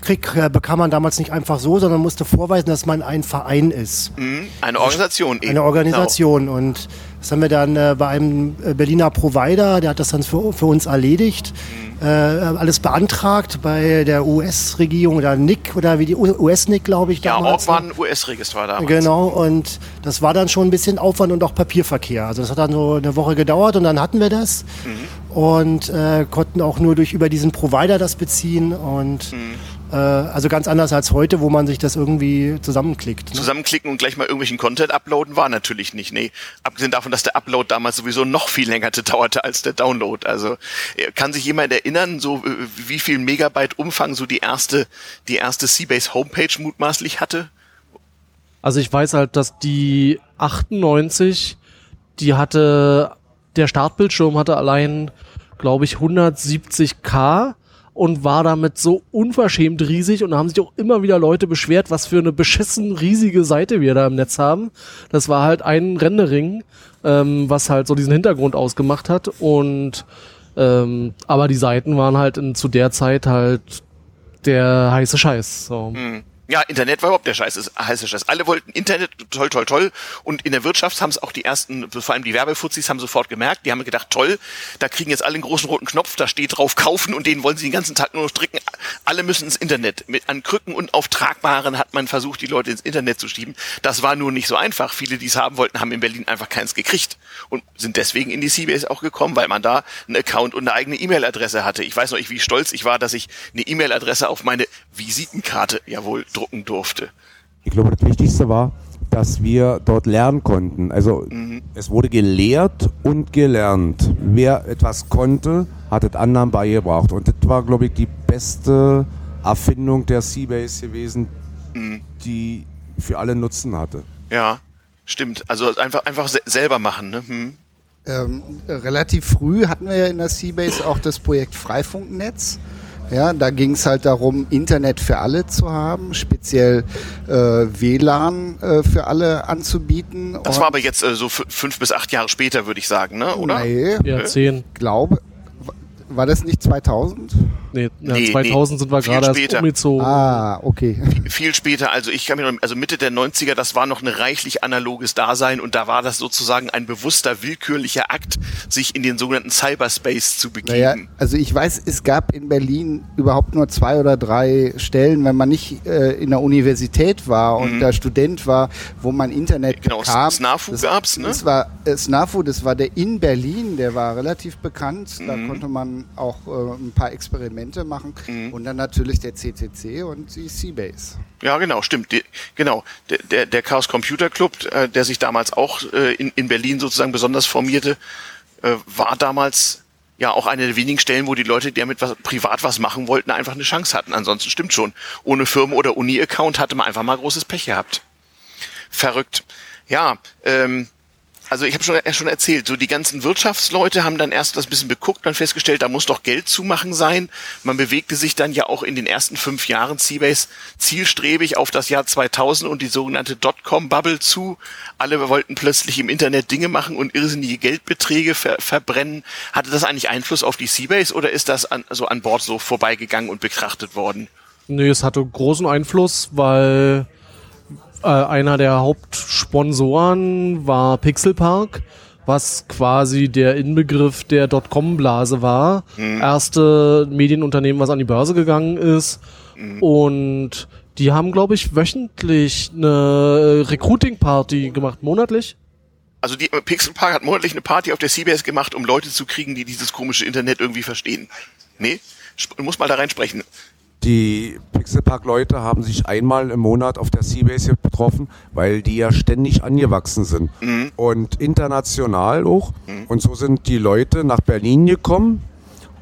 Krieg äh, bekam man damals nicht einfach so, sondern musste vorweisen, dass man ein Verein ist. Mhm, eine Organisation. Eine Organisation. Genau. Und das haben wir dann äh, bei einem äh, Berliner Provider, der hat das dann für, für uns erledigt, mhm. äh, alles beantragt bei der US-Regierung oder NIC oder wie die US-NIC, glaube ich. Damals. Ja, auch war ein US-Register damals. Genau, und das war dann schon ein bisschen Aufwand und auch Papierverkehr. Also das hat dann so eine Woche gedauert und dann hatten wir das mhm. und äh, konnten auch nur durch über diesen Provider das beziehen und mhm. Äh, also ganz anders als heute, wo man sich das irgendwie zusammenklickt. Ne? Zusammenklicken und gleich mal irgendwelchen Content uploaden war natürlich nicht. Nee, abgesehen davon, dass der Upload damals sowieso noch viel länger dauerte als der Download. Also äh, kann sich jemand erinnern, so äh, wie viel Megabyte Umfang so die erste, die erste Seabase Homepage mutmaßlich hatte? Also ich weiß halt, dass die 98, die hatte, der Startbildschirm hatte allein, glaube ich, 170k und war damit so unverschämt riesig und da haben sich auch immer wieder Leute beschwert, was für eine beschissen riesige Seite wir da im Netz haben. Das war halt ein Rendering, ähm, was halt so diesen Hintergrund ausgemacht hat und ähm, aber die Seiten waren halt in, zu der Zeit halt der heiße Scheiß. So. Hm. Ja, Internet war überhaupt der Scheiß, ist heiße Scheiß. Alle wollten Internet, toll, toll, toll. Und in der Wirtschaft haben es auch die ersten, vor allem die Werbefuzis, haben sofort gemerkt. Die haben gedacht, toll, da kriegen jetzt alle einen großen roten Knopf, da steht drauf kaufen und den wollen sie den ganzen Tag nur noch stricken. Alle müssen ins Internet. Mit an Krücken und auf Tragbaren hat man versucht, die Leute ins Internet zu schieben. Das war nur nicht so einfach. Viele, die es haben wollten, haben in Berlin einfach keins gekriegt und sind deswegen in die CBS auch gekommen, weil man da einen Account und eine eigene E-Mail-Adresse hatte. Ich weiß noch nicht, wie stolz ich war, dass ich eine E-Mail-Adresse auf meine Visitenkarte, jawohl, drucken durfte. Ich glaube, das Wichtigste war, dass wir dort lernen konnten. Also mhm. es wurde gelehrt und gelernt. Wer etwas konnte, hat es anderen beigebracht. Und das war, glaube ich, die beste Erfindung der Seabase gewesen, mhm. die für alle Nutzen hatte. Ja, stimmt. Also einfach, einfach selber machen. Ne? Hm. Ähm, relativ früh hatten wir ja in der Seabase auch das Projekt Freifunknetz. Ja, da ging es halt darum, Internet für alle zu haben, speziell äh, WLAN äh, für alle anzubieten. Das war aber jetzt äh, so fünf bis acht Jahre später, würde ich sagen, ne? oder? Nee, ja, zehn. Glaube, war das nicht 2000? Nee, ja, nee 2000 nee, sind wir gerade erst umgezogen. Ah, okay. Viel später, also ich kann mir noch, also Mitte der 90er, das war noch ein reichlich analoges Dasein und da war das sozusagen ein bewusster, willkürlicher Akt, sich in den sogenannten Cyberspace zu begeben. Naja, also ich weiß, es gab in Berlin überhaupt nur zwei oder drei Stellen, wenn man nicht äh, in der Universität war und mhm. da Student war, wo man Internet genau, bekam. SNAFU das, gab's, ne? Das war äh, SNAFU, das war der in Berlin, der war relativ bekannt. Da mhm. konnte man auch äh, ein paar Experimente machen. Mhm. Und dann natürlich der CCC und die Seabase. Ja, genau, stimmt. Die, genau, der, der, der Chaos Computer Club, äh, der sich damals auch äh, in, in Berlin sozusagen besonders formierte, äh, war damals ja auch eine der wenigen Stellen, wo die Leute, die damit was, privat was machen wollten, einfach eine Chance hatten. Ansonsten stimmt schon. Ohne Firmen- oder Uni-Account hatte man einfach mal großes Pech gehabt. Verrückt. Ja, ähm, also ich habe schon, schon erzählt, so die ganzen Wirtschaftsleute haben dann erst das bisschen beguckt und festgestellt, da muss doch Geld zu machen sein. Man bewegte sich dann ja auch in den ersten fünf Jahren Seabase zielstrebig auf das Jahr 2000 und die sogenannte Dotcom-Bubble zu. Alle wollten plötzlich im Internet Dinge machen und irrsinnige Geldbeträge ver verbrennen. Hatte das eigentlich Einfluss auf die Seabase oder ist das an, so an Bord so vorbeigegangen und betrachtet worden? Nee, es hatte großen Einfluss, weil äh, einer der Hauptsponsoren war Pixelpark, was quasi der Inbegriff der Dotcom-Blase war. Mhm. Erste Medienunternehmen, was an die Börse gegangen ist. Mhm. Und die haben, glaube ich, wöchentlich eine Recruiting-Party gemacht, monatlich. Also die Pixelpark hat monatlich eine Party auf der CBS gemacht, um Leute zu kriegen, die dieses komische Internet irgendwie verstehen. Nee? muss mal da reinsprechen. Die Pixelpark-Leute haben sich einmal im Monat auf der Seabase getroffen, weil die ja ständig angewachsen sind. Mhm. Und international auch. Mhm. Und so sind die Leute nach Berlin gekommen,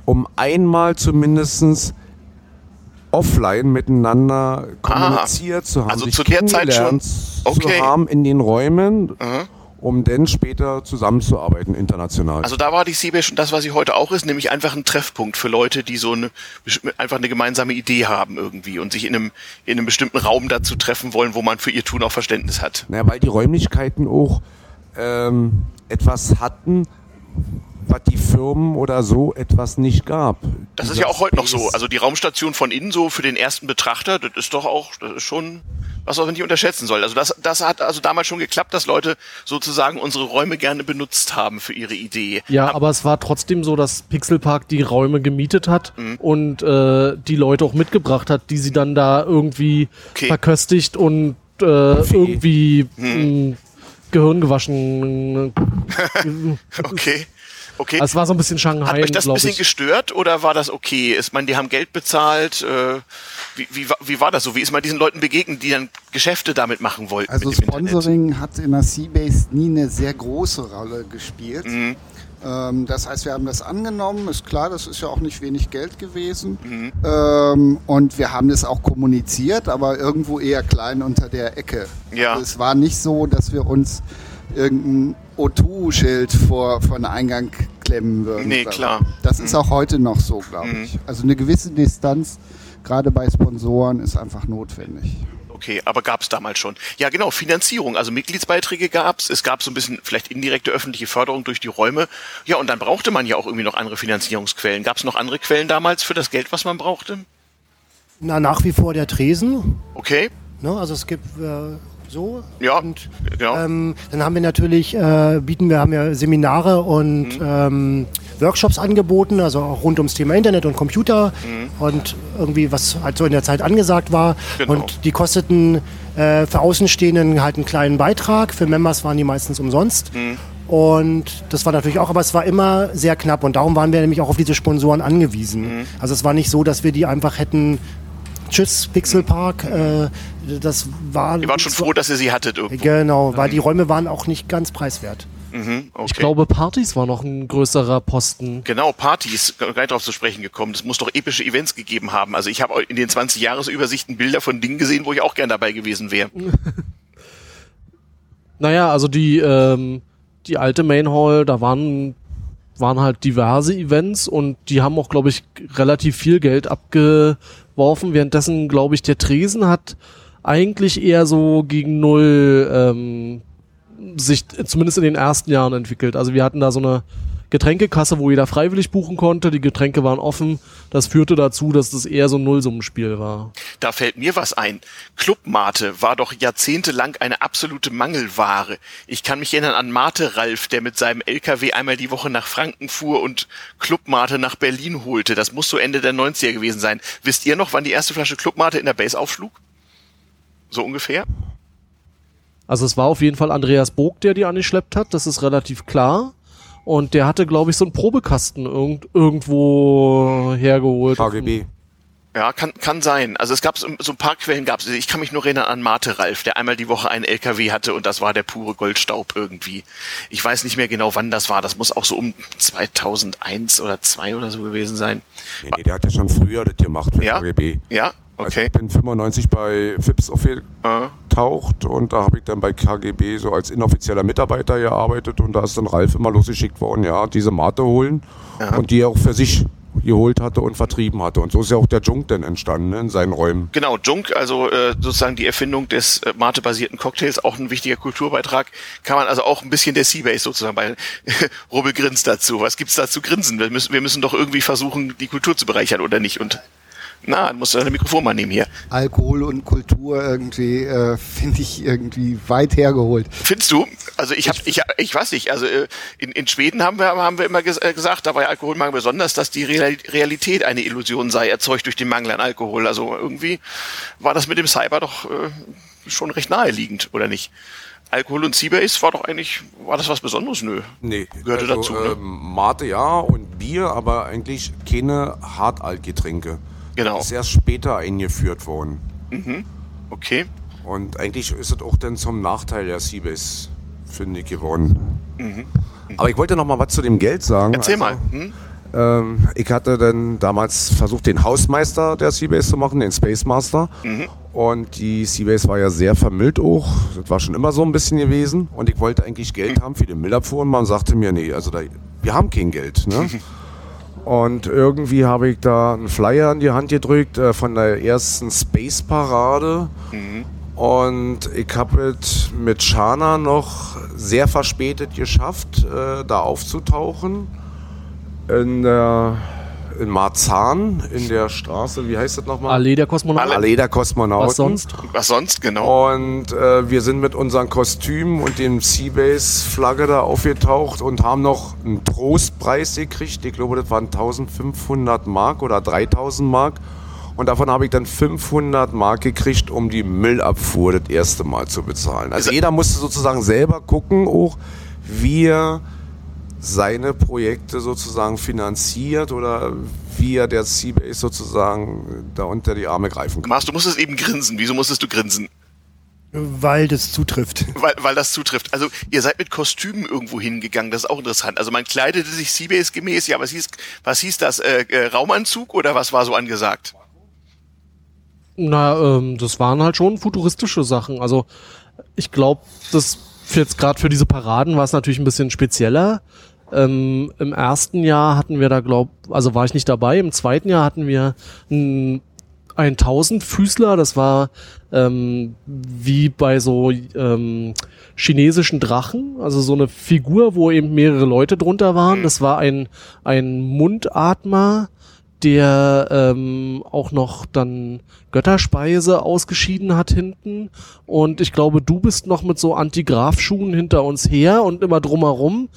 um einmal zumindest offline miteinander kommuniziert Aha. zu haben, also zu der Zeit schon okay. zu haben in den Räumen. Mhm um dann später zusammenzuarbeiten international. Also da war die Seabase schon das, was sie heute auch ist, nämlich einfach ein Treffpunkt für Leute, die so eine, einfach eine gemeinsame Idee haben irgendwie und sich in einem, in einem bestimmten Raum dazu treffen wollen, wo man für ihr Tun auch Verständnis hat. Naja, weil die Räumlichkeiten auch ähm, etwas hatten, was die Firmen oder so etwas nicht gab. Das ist ja auch heute noch so. Also die Raumstation von innen so für den ersten Betrachter, das ist doch auch, das ist schon was man nicht unterschätzen soll. Also das, das hat also damals schon geklappt, dass Leute sozusagen unsere Räume gerne benutzt haben für ihre Idee. Ja, Hab aber es war trotzdem so, dass Pixelpark die Räume gemietet hat mhm. und äh, die Leute auch mitgebracht hat, die sie dann da irgendwie okay. verköstigt und äh, irgendwie mhm. Gehirn gewaschen. okay. Okay. Also es war so ein bisschen Shanghai. Hat euch das ein bisschen ich. gestört oder war das okay? Ist man, die haben Geld bezahlt. Äh, wie, wie, wie war das so? Wie ist man diesen Leuten begegnet, die dann Geschäfte damit machen wollten? Also Sponsoring Internet? hat in der Seabase nie eine sehr große Rolle gespielt. Mhm. Ähm, das heißt, wir haben das angenommen, ist klar, das ist ja auch nicht wenig Geld gewesen. Mhm. Ähm, und wir haben das auch kommuniziert, aber irgendwo eher klein unter der Ecke. Ja. Also es war nicht so, dass wir uns irgendein O2-Schild vor, vor den Eingang klemmen würden. Nee, klar. Das ist auch heute noch so, glaube Mhm. ich. Also eine gewisse Distanz, gerade bei Sponsoren, ist einfach notwendig. Okay, aber gab es damals schon. Ja, genau, Finanzierung. Also Mitgliedsbeiträge gab es. Es gab so ein bisschen vielleicht indirekte öffentliche Förderung durch die Räume. Ja, und dann brauchte man ja auch irgendwie noch andere Finanzierungsquellen. Gab es noch andere Quellen damals für das Geld, was man brauchte? Na, nach wie vor der Tresen. Okay, Ne? Also es gibt äh, so. Ja, Und, genau. ähm, dann haben wir natürlich, äh, bieten wir, haben ja Seminare und Mhm. ähm, Workshops angeboten, also auch rund ums Thema Internet und Computer Mhm. und irgendwie, was halt so in der Zeit angesagt war. Genau. Und die kosteten äh, für Außenstehenden halt einen kleinen Beitrag. Für Members waren die meistens umsonst. Mhm. Und das war natürlich auch, aber es war immer sehr knapp und darum waren wir nämlich auch auf diese Sponsoren angewiesen. Mhm. Also es war nicht so, dass wir die einfach hätten, tschüss Pixelpark, äh, das war... Ihr wart schon froh, dass ihr sie hattet irgendwo. Genau, weil die Räume waren auch nicht ganz preiswert. Mhm, okay. Ich glaube, Partys war noch ein größerer Posten. Genau, Partys, gleich darauf zu sprechen gekommen. Es muss doch epische Events gegeben haben. Also ich habe in den 20 Jahresübersichten Bilder von Dingen gesehen, wo ich auch gern dabei gewesen wäre. Naja, also die, ähm, die alte Main Hall, da waren, waren halt diverse Events und die haben auch, glaube ich, relativ viel Geld abgeworfen. Währenddessen, glaube ich, der Tresen hat eigentlich eher so gegen null ähm, sich zumindest in den ersten Jahren entwickelt. Also wir hatten da so eine Getränkekasse, wo jeder freiwillig buchen konnte. Die Getränke waren offen. Das führte dazu, dass das eher so ein Nullsummenspiel war. Da fällt mir was ein. Clubmate war doch jahrzehntelang eine absolute Mangelware. Ich kann mich erinnern an Mate Ralf, der mit seinem LKW einmal die Woche nach Franken fuhr und Clubmate nach Berlin holte. Das muss so Ende der 90er gewesen sein. Wisst ihr noch, wann die erste Flasche Clubmate in der Base aufschlug? So ungefähr? Also es war auf jeden Fall Andreas Bog, der die angeschleppt hat, das ist relativ klar. Und der hatte, glaube ich, so einen Probekasten irgend, irgendwo hergeholt. KGB. Ja, kann, kann sein. Also es gab so, so ein paar Quellen gab es. Ich kann mich nur erinnern an Mate Ralf, der einmal die Woche einen LKW hatte und das war der pure Goldstaub irgendwie. Ich weiß nicht mehr genau, wann das war. Das muss auch so um 2001 oder 2 oder so gewesen sein. Nee, nee, der hat ja schon früher das gemacht für Ja? KGB. Ja, Also okay. ich bin 95 bei FIPS aufgetaucht und da habe ich dann bei KGB so als inoffizieller Mitarbeiter gearbeitet und da ist dann Ralf immer losgeschickt worden, ja, diese Mate holen Ja. und die er auch für sich geholt hatte und vertrieben hatte. Und so ist ja auch der Junk dann entstanden ne, in seinen Räumen. Genau, Junk, also äh, sozusagen die Erfindung des äh, Mate-basierten Cocktails, auch ein wichtiger Kulturbeitrag. Kann man also auch ein bisschen der Seabase sozusagen bei Rubbel grinst dazu. Was gibt's da zu grinsen? Wir müssen, wir müssen doch irgendwie versuchen, die Kultur zu bereichern, oder nicht? Und na, dann musst du dein Mikrofon mal nehmen hier. Alkohol und Kultur irgendwie, äh, finde ich irgendwie weit hergeholt. Findest du? Also ich hab, ich, ich weiß nicht, also äh, in, in Schweden haben wir, haben wir immer ges äh, gesagt, da bei Alkoholmangel besonders, dass die Real Realität eine Illusion sei, erzeugt durch den Mangel an Alkohol. Also irgendwie war das mit dem Cyber doch äh, schon recht naheliegend, oder nicht? Alkohol und Seabase war doch eigentlich, war das was Besonderes? Nö. Nee, Gehörte dazu, ne? ähm, Mate ja und Bier, aber eigentlich keine Hartaltgetränke. Genau. Ist erst später eingeführt worden. Okay. Und eigentlich ist es auch dann zum Nachteil der Seabase, finde ich, geworden. Aber ich wollte noch mal was zu dem Geld sagen. Mhm. Erzähl Also, mal. Hm? Ähm, ich hatte dann damals versucht, den Hausmeister der Seabase zu machen, den Space Master. Mhm. Und die Seabase war ja sehr vermüllt auch. Das war schon immer so ein bisschen gewesen. Und ich wollte eigentlich Geld haben für die Müllabfuhr. Und man sagte mir, nee, also da, wir haben kein Geld. Ne? Und irgendwie habe ich da einen Flyer in die Hand gedrückt äh, von der ersten Space Parade. Und ich habe es mit Shana noch sehr verspätet geschafft, äh, da aufzutauchen. In, der, in Marzahn, in der Straße, wie heißt das nochmal? Allee der Kosmonauten. Allee der Kosmonauten. Was sonst? Was sonst, genau. Und äh, wir sind mit unseren Kostümen und dem Seabase-Flagge da aufgetaucht und haben noch einen Trostpreis gekriegt. Ich glaube, das waren 1500 Mark oder 3000 Mark. Und davon habe ich dann 500 Mark gekriegt, um die Müllabfuhr das erste Mal zu bezahlen. Also jeder musste sozusagen selber gucken, auch wie er seine Projekte sozusagen finanziert oder wie er der Seabase sozusagen da unter die Arme greifen kann. Mars, du musstest eben grinsen. Wieso musstest du grinsen? Weil das zutrifft. Weil, weil das zutrifft. Also ihr seid mit Kostümen irgendwo hingegangen, das ist auch interessant. Also man kleidete sich Seabase gemäß, ja, was hieß, was hieß das, äh, äh, Raumanzug oder was war so angesagt? Na, ähm, das waren halt schon futuristische Sachen. Also ich glaube, das für jetzt gerade für diese Paraden war es natürlich ein bisschen spezieller. Ähm, Im ersten Jahr hatten wir da, glaub, also war ich nicht dabei. Im zweiten Jahr hatten wir ein, ein Tausendfüßler. Das war ähm, wie bei so ähm, chinesischen Drachen, also so eine Figur, wo eben mehrere Leute drunter waren. Das war ein ein Mundatmer der ähm, auch noch dann Götterspeise ausgeschieden hat hinten. Und ich glaube, du bist noch mit so Antigraf-Schuhen hinter uns her und immer drumherum.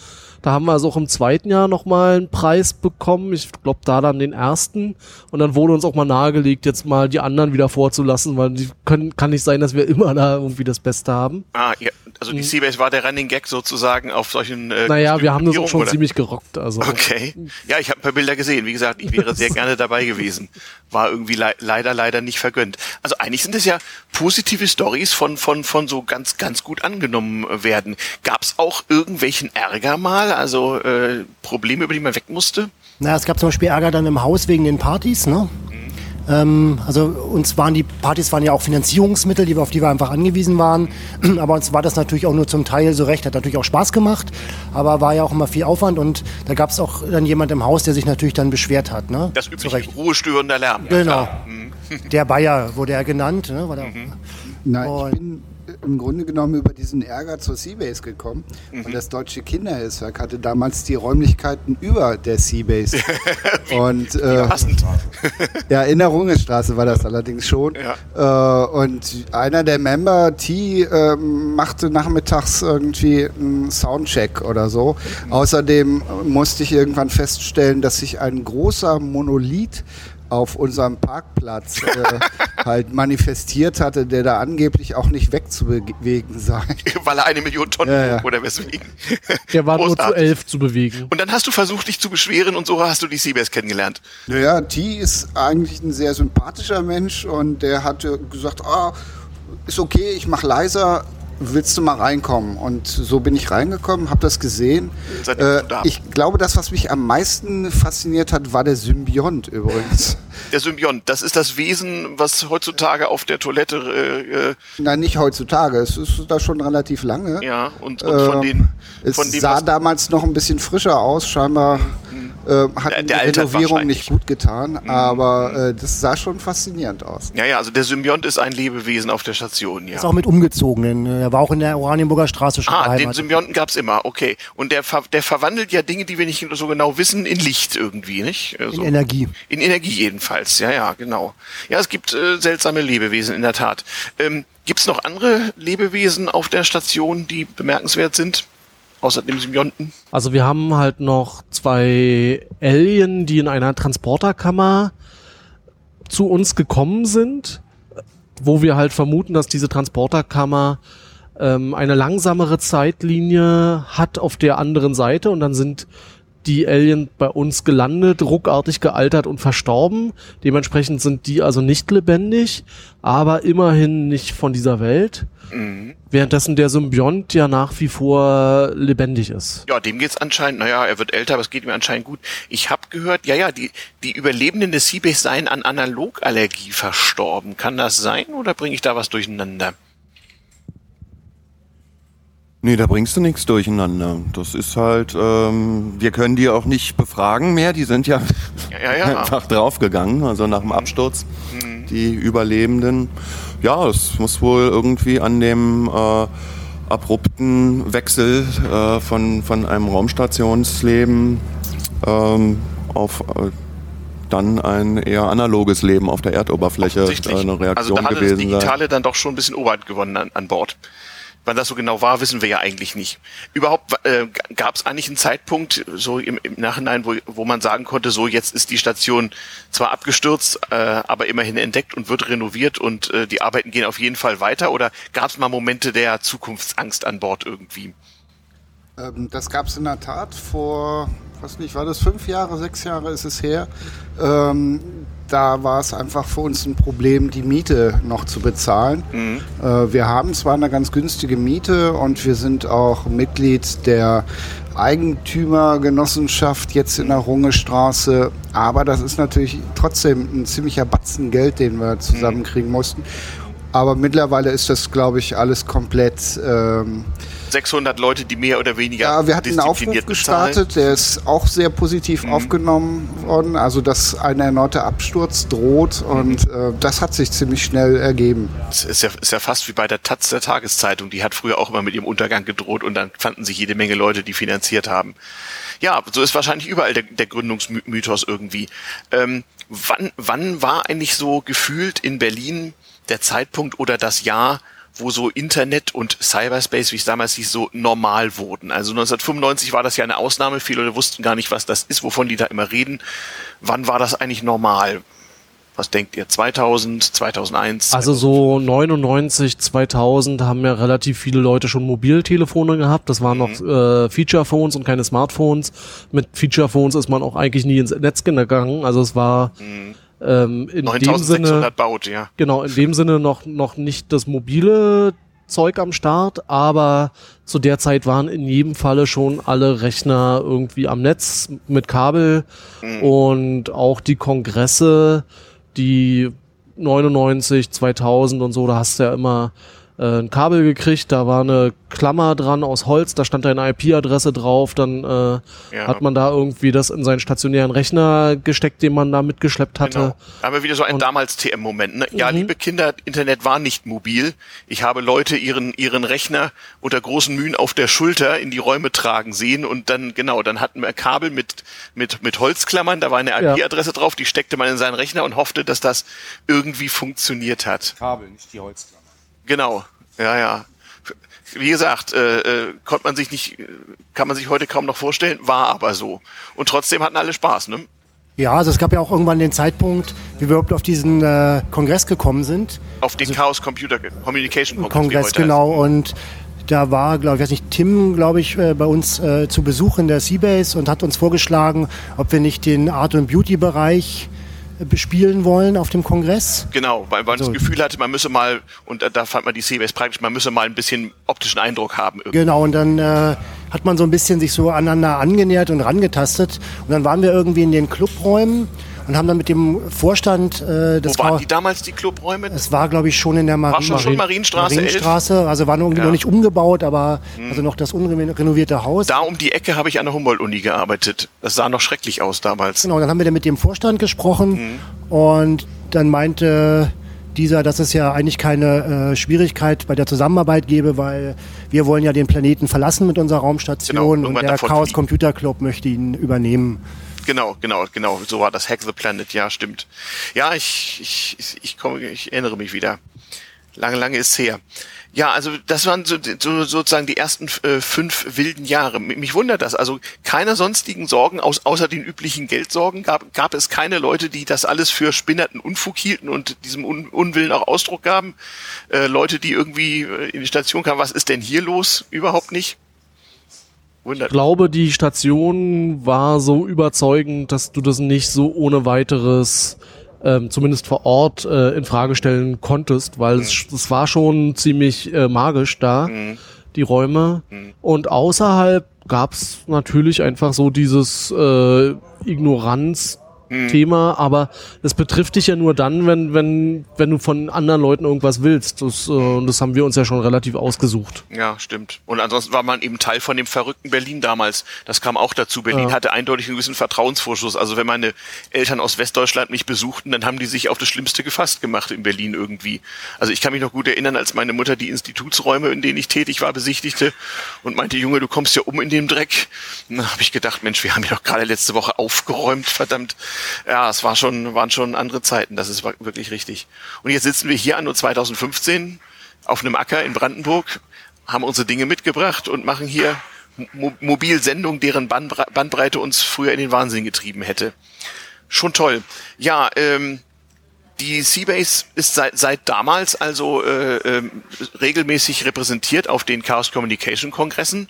Da haben wir also auch im zweiten Jahr nochmal einen Preis bekommen. Ich glaube, da dann den ersten. Und dann wurde uns auch mal nahegelegt, jetzt mal die anderen wieder vorzulassen, weil die können, kann nicht sein, dass wir immer da irgendwie das Beste haben. Ah, ja. Also die Seabase war der Running Gag sozusagen auf solchen. Äh, Naja, wir haben das auch schon oder? ziemlich gerockt. Also Okay. Ja, ich habe ein paar Bilder gesehen. Wie gesagt, ich wäre sehr gerne dabei gewesen. War irgendwie le leider, leider nicht vergönnt. Also eigentlich sind es ja positive Stories von, von, von so ganz, ganz gut angenommen werden. Gab es auch irgendwelchen Ärger mal? Also äh, Probleme, über die man weg musste? Na, es gab zum Beispiel Ärger dann im Haus wegen den Partys, ne? Ähm, also uns waren die Partys waren ja auch Finanzierungsmittel, die wir, auf die wir einfach angewiesen waren. Aber uns war das natürlich auch nur zum Teil so recht. Hat natürlich auch Spaß gemacht, aber war ja auch immer viel Aufwand und da gab es auch dann jemand im Haus, der sich natürlich dann beschwert hat. Ne? Das übliche Recht. ruhestörender Lärm. Ja, Genau. klar. Mhm. Der Bayer wurde er genannt. Ne? War der, Nein, ich bin im Grunde genommen über diesen Ärger zur Seabase gekommen. Und das Deutsche Kinderhilfswerk hatte damals die Räumlichkeiten über der Seabase. und äh, ja, in der Rungestraße war das allerdings schon. Äh, und einer der Member, T, äh, machte nachmittags irgendwie einen Soundcheck oder so. Außerdem musste ich irgendwann feststellen, dass sich ein großer Monolith auf unserem Parkplatz äh, halt manifestiert hatte, der da angeblich auch nicht wegzubewegen sei. Weil er eine Million Tonnen Ja, ja. oder weswegen. der war nur zu Großartig. elf zu bewegen. Und dann hast du versucht, dich zu beschweren und so hast du die Seabase kennengelernt. Naja, T ist eigentlich ein sehr sympathischer Mensch und der hatte gesagt, ah, ist okay, ich mach leiser, willst du mal reinkommen? Und so bin ich reingekommen, habe das gesehen. Äh, ich glaube, das, was mich am meisten fasziniert hat, war der Symbiont übrigens. Der Symbiont, das ist das Wesen, was heutzutage auf der Toilette, äh, äh, Nein, nicht heutzutage, es ist da schon relativ lange. ja, und, und von Ähm, den, Es von dem, sah damals noch ein bisschen frischer aus, scheinbar äh, hat Der- die der altert Renovierung nicht gut getan, Mhm. aber äh, das sah schon faszinierend aus. ja, ja, also der Symbiont ist ein Lebewesen auf der Station, ja. Ist auch mit umgezogenen. Er war auch in der Oranienburger Straße schon Ah, den. Symbionten gab's immer, okay. Und der, ver der verwandelt ja Dinge, die wir nicht so genau wissen, in Licht irgendwie, nicht? Also, in Energie. in Energie jedenfalls, ja, ja, genau. Ja, es gibt äh, seltsame Lebewesen in der Tat. Ähm, gibt's noch andere Lebewesen auf der Station, die bemerkenswert sind? Außer dem Symbionten? Also wir haben halt noch zwei Alien, die in einer Transporterkammer zu uns gekommen sind, wo wir halt vermuten, dass diese Transporterkammer ähm, eine langsamere Zeitlinie hat auf der anderen Seite und dann sind die Alien bei uns gelandet, ruckartig gealtert und verstorben. Dementsprechend sind die also nicht lebendig, aber immerhin nicht von dieser Welt. Währenddessen der Symbiont ja nach wie vor lebendig ist. Ja, dem geht's anscheinend, naja, er wird älter, aber es geht ihm anscheinend gut. Ich habe gehört, ja, ja, die, die Überlebenden des Seabase seien an Analogallergie verstorben. Kann das sein oder bringe ich da was durcheinander? Nee, da bringst du nichts durcheinander. Das ist halt, ähm, wir können die auch nicht befragen mehr, die sind ja, Ja, ja, ja. einfach draufgegangen, also nach dem Absturz, die Überlebenden. Ja, es muss wohl irgendwie an dem äh, abrupten Wechsel äh, von, von einem Raumstationsleben ähm, auf äh, dann ein eher analoges Leben auf der Erdoberfläche äh, eine Reaktion also da hatte das gewesen sein. Digitale dann doch schon ein bisschen Oberhand gewonnen an, an Bord. Wann das so genau war, wissen wir ja eigentlich nicht. Überhaupt äh, gab es eigentlich einen Zeitpunkt, so im, im Nachhinein, wo, wo man sagen konnte, so jetzt ist die Station zwar abgestürzt, äh, aber immerhin entdeckt und wird renoviert und äh, die Arbeiten gehen auf jeden Fall weiter? Oder gab es mal Momente der Zukunftsangst an Bord irgendwie? Ähm, das gab es in der Tat vor, was nicht, war das fünf Jahre, sechs Jahre ist es her. Ähm, da war es einfach für uns ein Problem, die Miete noch zu bezahlen. Äh, wir haben zwar eine ganz günstige Miete und wir sind auch Mitglied der Eigentümergenossenschaft jetzt in der Rungestraße, aber das ist natürlich trotzdem ein ziemlicher Batzen Geld, den wir zusammenkriegen mussten. Aber mittlerweile ist das, glaube ich, alles komplett ähm, 600 Leute, die mehr oder weniger Ja, wir hatten einen Aufruf gestartet, bezahlen. der ist auch sehr positiv Mhm. aufgenommen worden. Also, dass ein erneuter Absturz droht Mhm. und äh, das hat sich ziemlich schnell ergeben. Das ist ja, ist ja fast wie bei der Taz der Tageszeitung. Die hat früher auch immer mit ihrem Untergang gedroht und dann fanden sich jede Menge Leute, die finanziert haben. Ja, so ist wahrscheinlich überall der, der Gründungsmythos irgendwie. Ähm, wann, wann war eigentlich so gefühlt in Berlin der Zeitpunkt oder das Jahr, wo so Internet und Cyberspace, wie es damals hieß, so normal wurden? Also 1995 war das ja eine Ausnahme. Viele Leute wussten gar nicht, was das ist, wovon die da immer reden. Wann war das eigentlich normal? Was denkt ihr? 2000, 2001? Also so 99, 2000 haben ja relativ viele Leute schon Mobiltelefone gehabt. Das waren noch äh, Feature-Phones und keine Smartphones. Mit Feature-Phones ist man auch eigentlich nie ins Netz gegangen. Also es war ähm, in dem 9600 Sinne baut, ja. genau in dem Sinne noch noch nicht das mobile Zeug am Start, aber zu der Zeit waren in jedem Falle schon alle Rechner irgendwie am Netz mit Kabel und auch die Kongresse, die 99, 2000 und so, da hast du ja immer äh, ein Kabel gekriegt, da war eine Klammer dran aus Holz, da stand deine IP-Adresse drauf, dann äh, Ja. hat man da irgendwie das in seinen stationären Rechner gesteckt, den man da mitgeschleppt hatte. Genau. Da haben wir wieder so einen Und- damals TM-Moment. Ne? Ja, Mhm. liebe Kinder, Internet war nicht mobil. Ich habe Leute ihren, ihren Rechner unter großen Mühen auf der Schulter in die Räume tragen sehen und dann, genau, dann hatten wir Kabel mit, mit, mit Holzklammern, da war eine Ja. IP-Adresse drauf, die steckte man in seinen Rechner und hoffte, dass das irgendwie funktioniert hat. Kabel, nicht die Holzklammer. Genau, ja, ja. Wie gesagt, äh, äh, konnte man sich nicht, kann man sich heute kaum noch vorstellen, war aber so. Und trotzdem hatten alle Spaß, ne? Ja, also es gab ja auch irgendwann den Zeitpunkt, wie wir überhaupt auf diesen äh, Kongress gekommen sind. Auf den Chaos Computer Communication Kongress. Kongress, genau. Und da war, glaube ich, weiß nicht, Tim, glaube ich, äh, bei uns äh, zu Besuch in der Seabase und hat uns vorgeschlagen, ob wir nicht den Art- und Beauty-Bereich bespielen wollen auf dem Kongress. Genau, weil man So. das Gefühl hatte, man müsse mal, und da, da fand man die CBS praktisch, man müsse mal ein bisschen optischen Eindruck haben. irgendwie. Genau, und dann äh, hat man so ein bisschen sich so aneinander angenähert und rangetastet. Und dann waren wir irgendwie in den Clubräumen und haben dann mit dem Vorstand äh, das Wo waren war, die damals, die Clubräume? es war, glaube ich, schon in der Marien schon- schon Marienstraße 11? Marienstraße, also war noch, irgendwie Ja. noch nicht umgebaut, aber also noch das unrenovierte Haus. Da um die Ecke habe ich an der Humboldt-Uni gearbeitet. Das sah noch schrecklich aus damals. Genau, dann haben wir dann mit dem Vorstand gesprochen und dann meinte dieser, dass es ja eigentlich keine äh, Schwierigkeit bei der Zusammenarbeit gäbe, weil wir wollen ja den Planeten verlassen mit unserer Genau, Raumstation und irgendwann der Chaos. Computer Club möchte ihn übernehmen. Genau, genau, genau. So war das Hack the Planet, ja, stimmt. Ja, ich, ich, ich, komme, ich erinnere mich wieder. Lange, lange ist her. Ja, also das waren so, so, sozusagen die ersten äh, fünf wilden Jahre. Mich wundert das. Also keine sonstigen Sorgen, aus, außer den üblichen Geldsorgen, gab, gab es keine Leute, die das alles für spinnerten Unfug hielten und diesem Un Unwillen auch Ausdruck gaben. Äh, Leute, die irgendwie äh, in die Station kamen, was ist denn hier los? Überhaupt nicht. Wundert Ich glaube, die Station war so überzeugend, dass du das nicht so ohne weiteres, ähm, zumindest vor Ort, äh, in Frage stellen konntest, weil es, es war schon ziemlich äh, magisch da, die Räume. Und außerhalb gab es natürlich einfach so dieses äh, Ignoranz. Thema, aber es betrifft dich ja nur dann, wenn, wenn, wenn du von anderen Leuten irgendwas willst. Das, äh, und das haben wir uns ja schon relativ ausgesucht. Ja, stimmt. Und ansonsten war man eben Teil von dem verrückten Berlin damals. Das kam auch dazu. Berlin Ja. hatte eindeutig einen gewissen Vertrauensvorschuss. Also wenn meine Eltern aus Westdeutschland mich besuchten, dann haben die sich auf das Schlimmste gefasst gemacht in Berlin irgendwie. Also ich kann mich noch gut erinnern, als meine Mutter die Institutsräume, in denen ich tätig war, besichtigte und meinte, Junge, du kommst ja um in dem Dreck. Und dann habe ich gedacht, Mensch, wir haben ja doch gerade letzte Woche aufgeräumt, verdammt. Ja, es war schon, waren schon andere Zeiten. Das ist wirklich richtig. Und jetzt sitzen wir hier anno 2015 auf einem Acker in Brandenburg, haben unsere Dinge mitgebracht und machen hier Mo Mobilsendungen, deren Bandbre Bandbreite uns früher in den Wahnsinn getrieben hätte. Schon toll. Ja, ähm, die Seabase ist seit, seit damals also äh, ähm, regelmäßig repräsentiert auf den Chaos Communication Kongressen.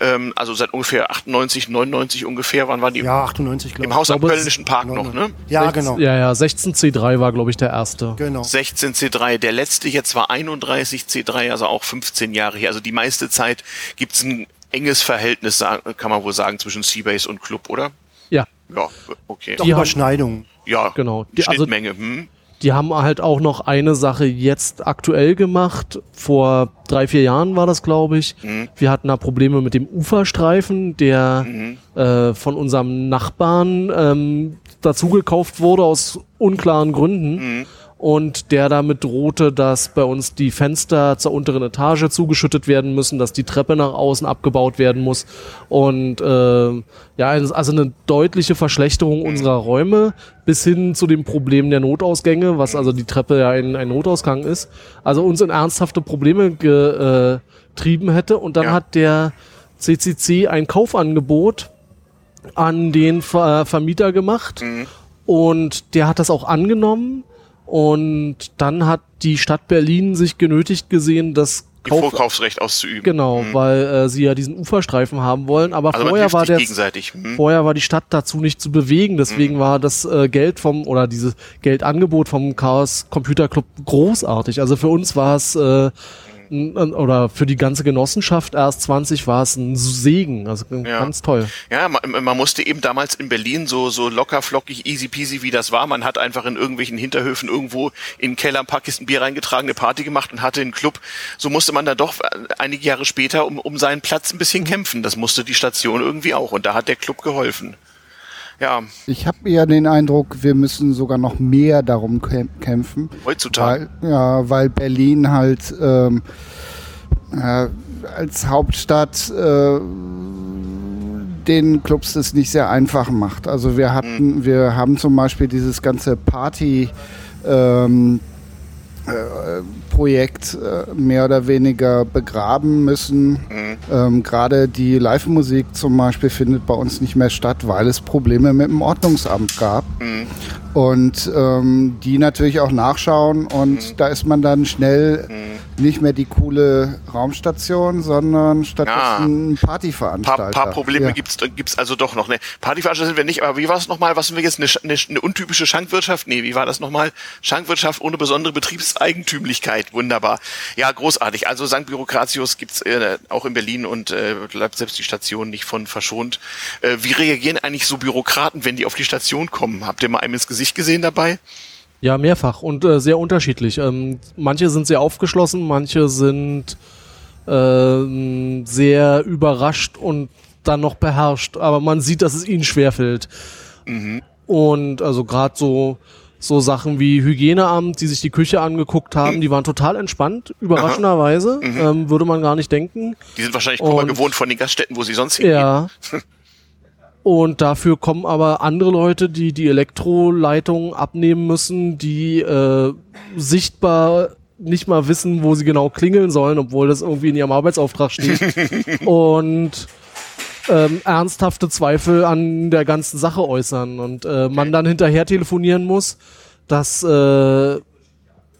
Ähm, also seit ungefähr 98, 99 ungefähr. Wann waren die? Ja, 98, glaube Im Haus am Kölnischen Park noch, ne? Ja, genau. Ja, ja, 16C3 war, glaube ich, der erste. genau. 16 C3. Der letzte jetzt war 31 C3, also auch 15 Jahre her. Also die meiste Zeit gibt's ein enges Verhältnis, kann man wohl sagen, zwischen Seabase und Club, oder? Ja, Ja, okay. Die Überschneidungen. Ja, genau. Die- also- Schnittmenge. hm? Die haben halt auch noch eine Sache jetzt aktuell gemacht. Vor drei, vier Jahren war das, glaube ich. Mhm. Wir hatten da Probleme mit dem Uferstreifen, der Mhm. äh, von unserem Nachbarn ähm, dazugekauft wurde aus unklaren Gründen. Mhm. Und der damit drohte, dass bei uns die Fenster zur unteren Etage zugeschüttet werden müssen, dass die Treppe nach außen abgebaut werden muss. Und äh, ja, also eine deutliche Verschlechterung unserer Räume bis hin zu dem Problem der Notausgänge, was also die Treppe ja ein, ein Notausgang ist. Also uns in ernsthafte Probleme getrieben hätte. Und dann Ja. hat der CCC ein Kaufangebot an den Ver Vermieter gemacht Mhm. und der hat das auch angenommen und dann hat die Stadt Berlin sich genötigt gesehen, das Kauf Vorkaufsrecht auszuüben. genau, weil äh, sie ja diesen Uferstreifen haben wollen, aber Also vorher war der gegenseitig. Hm. vorher war die Stadt dazu nicht zu bewegen, deswegen war das äh, Geld vom oder dieses Geldangebot vom Chaos Computer Club großartig. Also für uns war es äh, oder für die ganze Genossenschaft erst 20 war es ein Segen, also Ja. ganz toll. Ja, man, man musste eben damals in Berlin so, so locker, flockig, easy peasy, wie das war. Man hat einfach in irgendwelchen Hinterhöfen irgendwo in den Keller ein paar Kisten Bier reingetragen, eine Party gemacht und hatte einen Club. So musste man dann doch äh, einige Jahre später um, um seinen Platz ein bisschen kämpfen. Das musste die Station irgendwie auch. Und da hat der Club geholfen. Ja, Ich habe eher den Eindruck, wir müssen sogar noch mehr darum käm- kämpfen. heutzutage. Weil, ja, weil Berlin halt ähm, äh, als Hauptstadt äh, den Clubs das nicht sehr einfach macht. Also wir hatten, wir haben zum Beispiel dieses ganze Party ähm, äh, Projekt äh, mehr oder weniger begraben müssen. Ähm, Gerade die Live-Musik zum Beispiel findet bei uns nicht mehr statt, weil es Probleme mit dem Ordnungsamt gab. Und ähm, die natürlich auch nachschauen und da ist man dann schnell nicht mehr die coole Raumstation, sondern stattdessen ein Paar, Partyveranstalter. paar Probleme Ja. gibt's gibt's also doch noch. Ne, Partyveranstalter sind wir nicht, aber wie war es nochmal? Was sind wir jetzt? Eine, eine, eine untypische Schankwirtschaft? Nee, wie war das nochmal? Schankwirtschaft ohne besondere Betriebseigentümlichkeit. Wunderbar. Ja, großartig. Also St. Bürokratius gibt's äh, auch in Berlin und äh, bleibt selbst die Station nicht von verschont. Äh, wie reagieren eigentlich so Bürokraten, wenn die auf die Station kommen? Habt ihr mal einem ins Gesicht gesehen dabei? Ja, mehrfach und äh, sehr unterschiedlich. Ähm, manche sind sehr aufgeschlossen, manche sind ähm, sehr überrascht und dann noch beherrscht. Aber man sieht, dass es ihnen schwerfällt. Und also gerade so so Sachen wie Hygieneamt, die sich die Küche angeguckt haben, die waren total entspannt, überraschenderweise, ähm, würde man gar nicht denken. Die sind wahrscheinlich Kummer Und- gewohnt von den Gaststätten, wo sie sonst hingehen. Ja. Und dafür kommen aber andere Leute, die die Elektroleitung abnehmen müssen, die äh, sichtbar nicht mal wissen, wo sie genau klingeln sollen, obwohl das irgendwie in ihrem Arbeitsauftrag steht. und ähm, ernsthafte Zweifel an der ganzen Sache äußern und äh, man dann hinterher telefonieren muss, dass äh,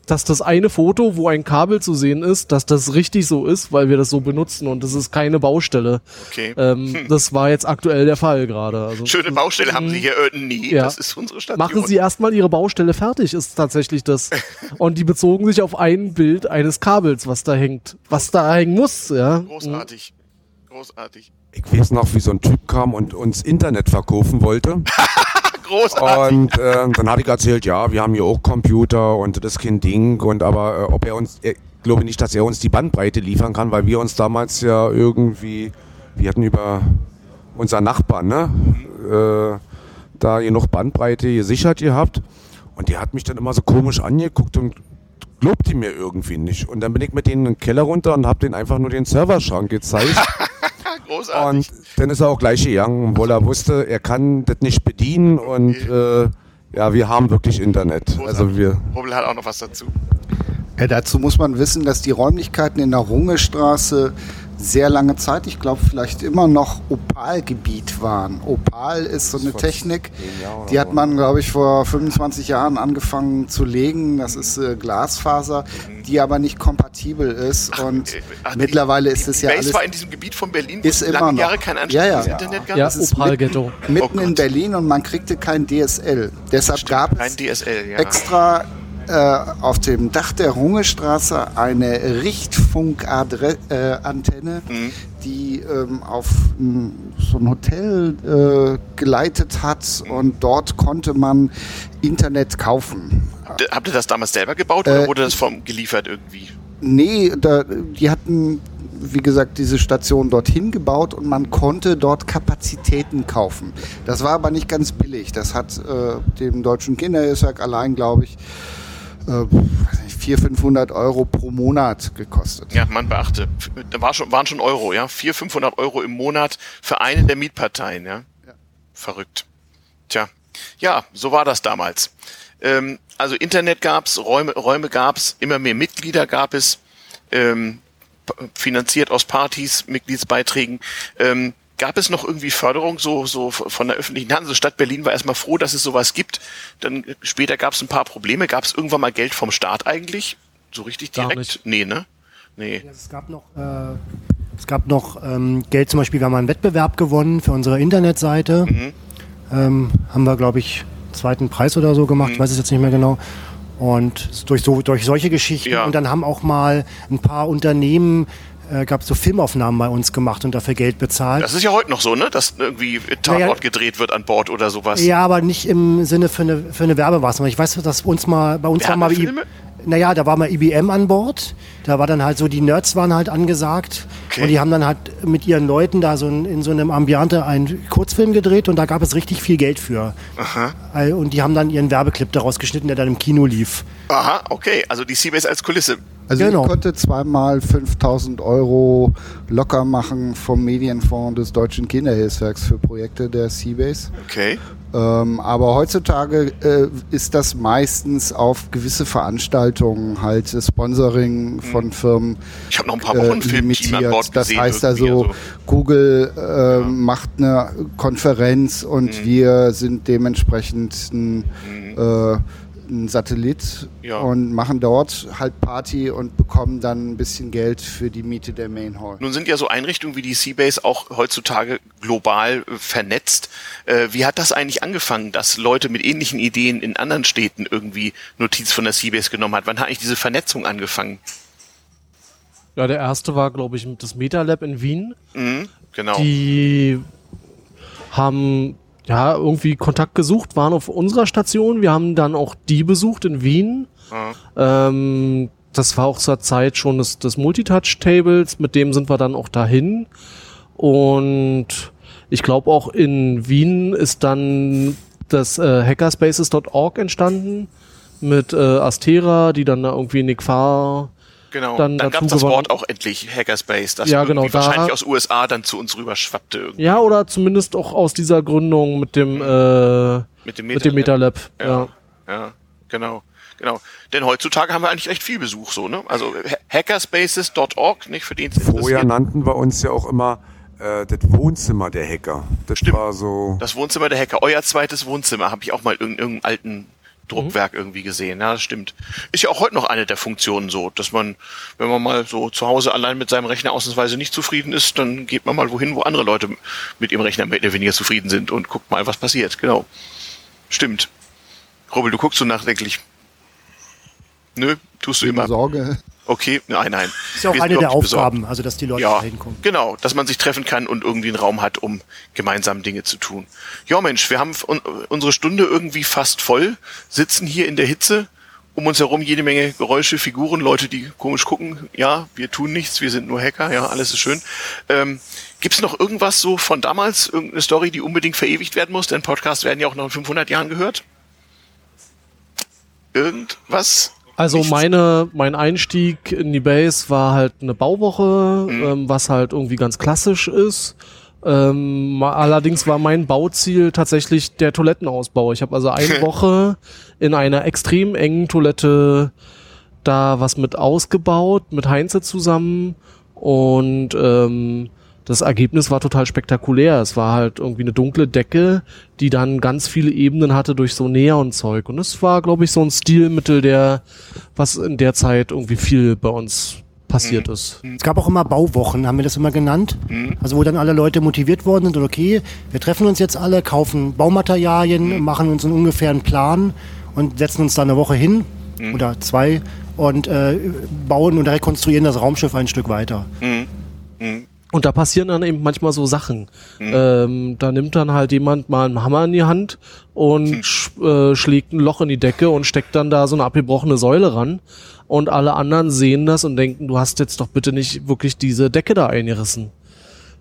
dass das eine Foto, wo ein Kabel zu sehen ist, dass das richtig so ist, weil wir das so benutzen und das ist keine Baustelle. Okay. Ähm, das war jetzt aktuell der Fall gerade. Also, Schöne Baustelle haben sie hier. Äh, nee, Ja. das ist unsere Station. Machen Sie erstmal Ihre Baustelle fertig, ist tatsächlich das. Und die bezogen sich auf ein Bild eines Kabels, was da hängt, was da hängen muss, ja. Großartig. Großartig. Ich weiß noch, wie so ein Typ kam und uns Internet verkaufen wollte. Großartig. Und äh, dann hatte ich erzählt, ja, wir haben hier auch Computer und das ist kein Ding. Und aber äh, ob er uns, ich glaube nicht, dass er uns die Bandbreite liefern kann, weil wir uns damals ja irgendwie, wir hatten über unser Nachbarn, ne, äh, da genug Bandbreite gesichert gehabt. Und der hat mich dann immer so komisch angeguckt und glaubt die mir irgendwie nicht. Und dann bin ich mit denen in den Keller runter und habe denen einfach nur den Serverschrank gezeigt. Großartig. Und dann ist er auch gleich gegangen, obwohl er wusste, er kann das nicht bedienen und äh, ja, wir haben wirklich Internet. Also wir. Rubbel hat auch noch was dazu. Ja, dazu muss man wissen, dass die Räumlichkeiten in der Rungestraße sehr lange Zeit, ich glaube vielleicht immer noch Opalgebiet waren. Opal ist so eine Technik, die hat man, glaube ich, vor 25 Jahren angefangen zu legen. Das ist äh, Glasfaser, die aber nicht kompatibel ist. Und Äh, ach, mittlerweile die- ist es ja Base alles war in diesem Gebiet von Berlin, wo Ist es immer lange noch. Jahre kein Anschluss Ja, ja. ins Internet gab. Ja, Das ist Opal-Ghetto. mitten Oh in. Berlin und man kriegte kein DSL. Deshalb gab Kein es DSL, ja. extra äh, auf dem Dach der Rungestraße eine Richtfunkantenne, Mhm. die ähm, auf m, so ein Hotel äh, geleitet hat und dort konnte man Internet kaufen. Habt ihr das damals selber gebaut oder wurde das vom geliefert irgendwie? Nee, da, die hatten, wie gesagt, diese Station dorthin gebaut und man konnte dort Kapazitäten kaufen. Das war aber nicht ganz billig. Das hat äh, dem Deutschen Kinderhilfswerk allein, glaube ich, äh, weiß nicht, 400, 500 Euro pro Monat gekostet. Ja, man beachte, da war schon, waren schon Euro, ja, 400, 500 Euro im Monat für eine der Mietparteien, ja. Verrückt. Tja, ja, so war das damals. Ähm, also Internet gab's, Räume, Räume gab's, immer mehr Mitglieder gab es, ähm, finanziert aus Partys, Mitgliedsbeiträgen. Ähm, gab es noch irgendwie Förderung so, so von der öffentlichen Hand? Also Stadt Berlin war erstmal froh, dass es sowas gibt. Dann später gab es ein paar Probleme. Gab es irgendwann mal Geld vom Staat eigentlich? So richtig direkt? nicht. Nee, ne? Nee. Es gab noch, äh, es gab noch ähm, Geld zum Beispiel, wir haben einen Wettbewerb gewonnen für unsere Internetseite. Mhm. Ähm, haben wir, glaube ich, zweiten Preis oder so gemacht, Mhm. ich weiß es jetzt nicht mehr genau. Und durch, so, durch solche Geschichten. Ja. Und dann haben auch mal ein paar Unternehmen, äh, gab so Filmaufnahmen bei uns gemacht und dafür Geld bezahlt. Das ist ja heute noch so, ne? Dass irgendwie Tatort Naja. gedreht wird an Bord oder sowas. Ja, aber nicht im Sinne für eine, für eine Werbemaßnahme. Ich weiß, dass uns mal, bei uns war mal, naja, da war mal IBM an Bord. Da war dann halt so, die Nerds waren halt angesagt. Okay. Und die haben dann halt mit ihren Leuten da so in, in so einem Ambiente einen Kurzfilm gedreht und da gab es richtig viel Geld für. All- Und die haben dann ihren Werbeclip daraus geschnitten, der dann im Kino lief. Aha, okay. Also die Seabase als Kulisse. Also Genau. ich konnte zweimal 5000 Euro locker machen vom Medienfonds des Deutschen Kinderhilfswerks für Projekte der Seabase. Okay. Ähm, aber heutzutage äh, ist das meistens auf gewisse Veranstaltungen halt äh, Sponsoring von Firmen Ich habe noch ein paar äh, Wochen ein Filmteam an Bord limitiert. Das gesehen. heißt irgendwie, also, Google äh, macht eine Konferenz und Mhm. wir sind dementsprechend ein, äh, ein Satellit Ja. und machen dort halt Party und bekommen dann ein bisschen Geld für die Miete der Main Hall. Nun sind ja so Einrichtungen wie die Seabase auch heutzutage global äh, vernetzt. Äh, wie hat das eigentlich angefangen, dass Leute mit ähnlichen Ideen in anderen Städten irgendwie Notiz von der Seabase genommen hat? Wann hat eigentlich diese Vernetzung angefangen? Ja, der erste war, glaube ich, das MetaLab in Wien. Mhm, genau. Die haben ja irgendwie Kontakt gesucht, waren auf unserer Station. Wir haben dann auch die besucht in Wien. Ähm, das war auch zur Zeit schon des, des Multitouch-Tables, mit dem sind wir dann auch dahin. Und ich glaube auch in Wien ist dann das äh, hackerspaces.org entstanden mit äh, Astera, die dann da irgendwie Nick Farr Genau. dann Dann, gab es das. Wort auch endlich, Hackerspace, das Ja, irgendwie genau, da- wahrscheinlich aus USA dann zu uns rüber schwappte irgendwie Ja, oder zumindest auch aus dieser Gründung mit dem, äh, mit dem mit dem Metalab. Ja. Ja, ja, genau, genau. Denn heutzutage haben wir eigentlich echt viel Besuch so, ne? Also ha- hackerspaces.org, nicht für den Vorher nannten wir uns ja auch immer äh, das Wohnzimmer der Hacker. Das Stimmt. war so. Das Wohnzimmer der Hacker, euer zweites Wohnzimmer, habe ich auch mal in irgendeinem alten Druckwerk irgendwie gesehen. Ja, das stimmt. Ist ja auch heute noch eine der Funktionen so, dass man, wenn man mal so zu Hause allein mit seinem Rechner ausnahmsweise nicht zufrieden ist, dann geht man mal wohin, wo andere Leute mit ihrem Rechner mehr oder weniger zufrieden sind und guckt mal, was passiert. Genau. Stimmt. Robel, du guckst so nachdenklich. Nö, tust du immer. Sorge. Okay, nein, nein. Ist ja auch Wir eine der nicht besorgt. Aufgaben, also dass die Leute Ja, da hinkommen. genau, dass man sich treffen kann und irgendwie einen Raum hat, um gemeinsam Dinge zu tun. Ja, Mensch, wir haben un unsere Stunde irgendwie fast voll, sitzen hier in der Hitze, um uns herum jede Menge Geräusche, Figuren, Leute, die komisch gucken. Ja, wir tun nichts, wir sind nur Hacker, ja, alles ist schön. Ähm, Gibt's noch irgendwas so von damals, irgendeine Story, die unbedingt verewigt werden muss? Denn Podcasts werden ja auch noch in 500 Jahren gehört. Irgendwas? Also Nichts? meine, mein Einstieg in die Base war halt eine Bauwoche, Mhm. ähm, was halt irgendwie ganz klassisch ist. Ähm, allerdings war mein Bauziel tatsächlich der Toilettenausbau. Ich habe also eine Woche in einer extrem engen Toilette da was mit ausgebaut, mit Heinze zusammen und ähm, das Ergebnis war total spektakulär. Es war halt irgendwie eine dunkle Decke, die dann ganz viele Ebenen hatte durch so Neonzeug. Und es war, glaube ich, so ein Stilmittel, der, was in der Zeit irgendwie viel bei uns passiert ist. Es gab auch immer Bauwochen, haben wir das immer genannt. Also wo dann alle Leute motiviert worden sind und okay, wir treffen uns jetzt alle, kaufen Baumaterialien, machen uns einen ungefähren Plan und setzen uns da eine Woche hin oder zwei und äh, bauen und rekonstruieren das Raumschiff ein Stück weiter. Und da passieren dann eben manchmal so Sachen. Mhm. Ähm, da nimmt dann halt jemand mal einen Hammer in die Hand und mhm. sch äh, schlägt ein Loch in die Decke und steckt dann da so eine abgebrochene Säule ran. Und alle anderen sehen das und denken, du hast jetzt doch bitte nicht wirklich diese Decke da eingerissen.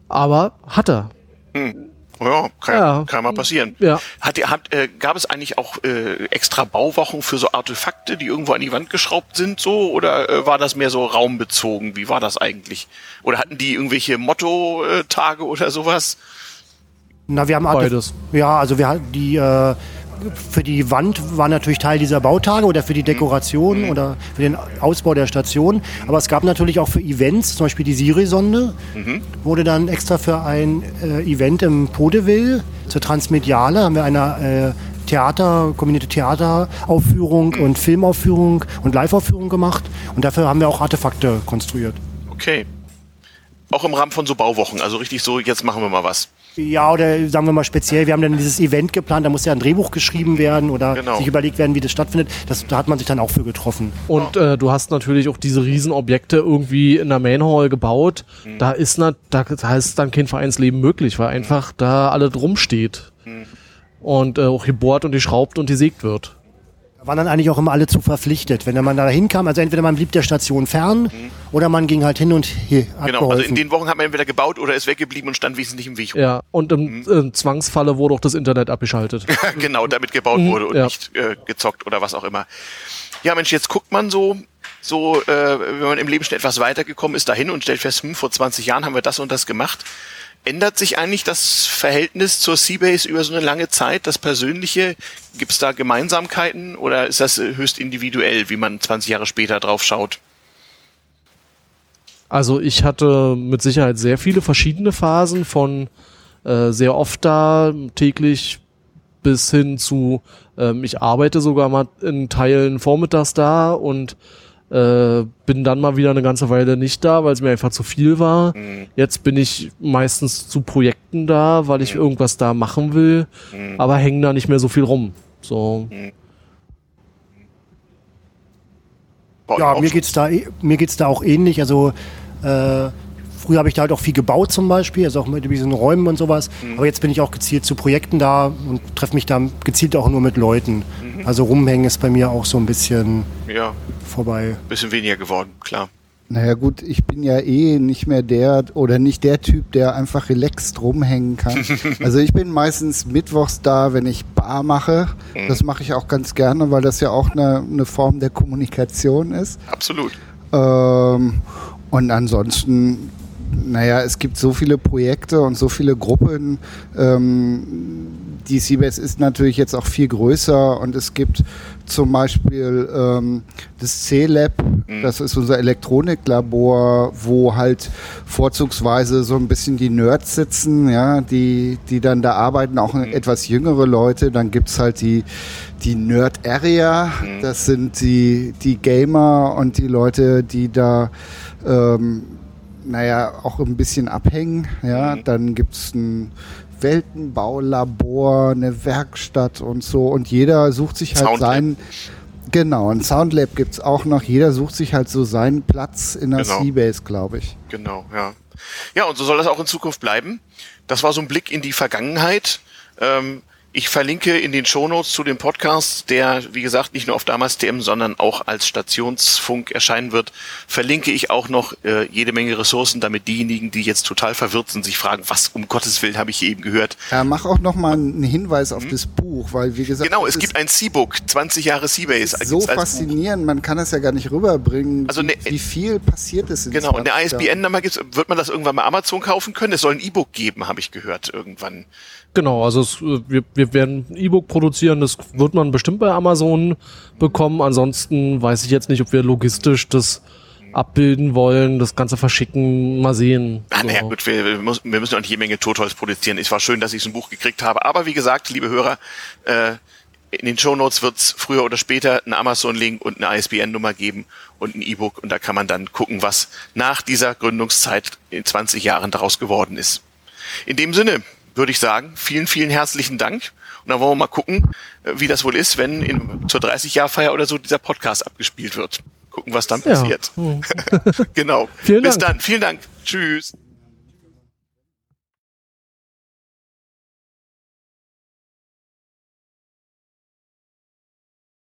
Aber hat er. Mhm. Ja, kann ja, kann mal passieren. Ja. Hat, hat, äh, gab es eigentlich auch äh, extra Bauwochen für so Artefakte, die irgendwo an die Wand geschraubt sind, so? Oder äh, war das mehr so raumbezogen? Wie war das eigentlich? Oder hatten die irgendwelche Motto-Tage oder sowas? Na, wir haben Beides. Ja, also wir hatten die äh, für die Wand war natürlich Teil dieser Bautage oder für die Dekoration mhm. oder für den Ausbau der Station. Aber es gab natürlich auch für Events, zum Beispiel die Siri-Sonde, mhm. wurde dann extra für ein äh, Event im Podeville zur Transmediale, haben wir eine äh, Theater, kombinierte Theateraufführung mhm. und Filmaufführung und Liveaufführung gemacht. Und dafür haben wir auch Artefakte konstruiert. Okay. Auch im Rahmen von so Bauwochen, also richtig so, jetzt machen wir mal was. Ja, oder sagen wir mal speziell, wir haben dann dieses Event geplant, da muss ja ein Drehbuch geschrieben werden oder genau. sich überlegt werden, wie das stattfindet. Das, da hat man sich dann auch für getroffen. Und äh, du hast natürlich auch diese Riesenobjekte irgendwie in der Main Hall gebaut. Mhm. Da ist na, da, da ist dann kein Vereinsleben möglich, weil einfach da alle drum steht. Mhm. Und äh, auch gebohrt und geschraubt und gesägt wird waren dann eigentlich auch immer alle zu verpflichtet. Wenn man da hinkam, also entweder man blieb der Station fern mhm. oder man ging halt hin und her. Genau, geholfen. also in den Wochen hat man entweder gebaut oder ist weggeblieben und stand wesentlich im Weg. Ja, und im mhm. äh, Zwangsfalle wurde auch das Internet abgeschaltet. genau, damit gebaut mhm, wurde und ja. nicht äh, gezockt oder was auch immer. Ja, Mensch, jetzt guckt man so, so, äh, wenn man im Leben schon etwas weitergekommen ist, dahin und stellt fest, hm, vor 20 Jahren haben wir das und das gemacht ändert sich eigentlich das Verhältnis zur Seabase über so eine lange Zeit, das Persönliche? Gibt es da Gemeinsamkeiten oder ist das höchst individuell, wie man 20 Jahre später drauf schaut? Also ich hatte mit Sicherheit sehr viele verschiedene Phasen von äh, sehr oft da, täglich bis hin zu, ähm, ich arbeite sogar mal in Teilen vormittags da und äh, bin dann mal wieder eine ganze Weile nicht da, weil es mir einfach zu viel war. Mhm. Jetzt bin ich meistens zu Projekten da, weil ich mhm. irgendwas da machen will, mhm. aber hängen da nicht mehr so viel rum. So. Mhm. Ja, mir geht's da eh, mir geht's da auch ähnlich. Also äh, früher habe ich da halt auch viel gebaut zum Beispiel, also auch mit diesen Räumen und sowas. Mhm. Aber jetzt bin ich auch gezielt zu Projekten da und treffe mich da gezielt auch nur mit Leuten. Mhm. Also rumhängen ist bei mir auch so ein bisschen ja. vorbei. Bisschen weniger geworden, klar. Naja gut, ich bin ja eh nicht mehr der oder nicht der Typ, der einfach relaxed rumhängen kann. also ich bin meistens mittwochs da, wenn ich Bar mache. Mhm. Das mache ich auch ganz gerne, weil das ja auch eine, eine Form der Kommunikation ist. Absolut. Ähm, und ansonsten naja, es gibt so viele Projekte und so viele Gruppen. Ähm, die CBS ist natürlich jetzt auch viel größer und es gibt zum Beispiel ähm, das C-Lab, mhm. das ist unser Elektroniklabor, wo halt vorzugsweise so ein bisschen die Nerds sitzen, ja, die, die dann da arbeiten, auch mhm. etwas jüngere Leute. Dann gibt's halt die, die Nerd Area, mhm. das sind die, die Gamer und die Leute, die da ähm, naja, auch ein bisschen abhängen. Ja, mhm. dann gibt's ein Weltenbaulabor, eine Werkstatt und so. Und jeder sucht sich halt Soundlab. seinen. Genau, ein Soundlab gibt's auch noch. Jeder sucht sich halt so seinen Platz in der genau. Seabase, glaube ich. Genau, ja. Ja, und so soll das auch in Zukunft bleiben. Das war so ein Blick in die Vergangenheit. Ähm, ich verlinke in den Shownotes zu dem Podcast, der, wie gesagt, nicht nur auf damals TM, sondern auch als Stationsfunk erscheinen wird, verlinke ich auch noch äh, jede Menge Ressourcen, damit diejenigen, die jetzt total verwirrt sind, sich fragen, was um Gottes Willen habe ich hier eben gehört. Ja, mach auch noch mal einen Hinweis auf hm? das Buch, weil wie gesagt... Genau, es gibt ein C-Book, 20 Jahre Seabase. So faszinierend, man kann es ja gar nicht rüberbringen, also ne, wie viel passiert ist. Genau, und eine ISBN-Nummer gibt's, wird man das irgendwann bei Amazon kaufen können? Es soll ein E-Book geben, habe ich gehört, irgendwann. Genau, also es, äh, wir, wir werden ein E-Book produzieren, das wird man bestimmt bei Amazon bekommen. Ansonsten weiß ich jetzt nicht, ob wir logistisch das abbilden wollen, das Ganze verschicken, mal sehen. Ah, naja, gut, wir, wir, müssen, wir müssen auch nicht jede Menge Totholz produzieren. Es war schön, dass ich so ein Buch gekriegt habe. Aber wie gesagt, liebe Hörer, äh, in den Shownotes wird es früher oder später einen Amazon-Link und eine ISBN-Nummer geben und ein E-Book und da kann man dann gucken, was nach dieser Gründungszeit in 20 Jahren daraus geworden ist. In dem Sinne, würde ich sagen, vielen, vielen herzlichen Dank. Und dann wollen wir mal gucken, äh, wie das wohl ist, wenn in, zur 30-Jahr-Feier oder so dieser Podcast abgespielt wird. Gucken, was dann passiert. Ja. genau. Vielen Bis Dank. dann. Vielen Dank. Tschüss.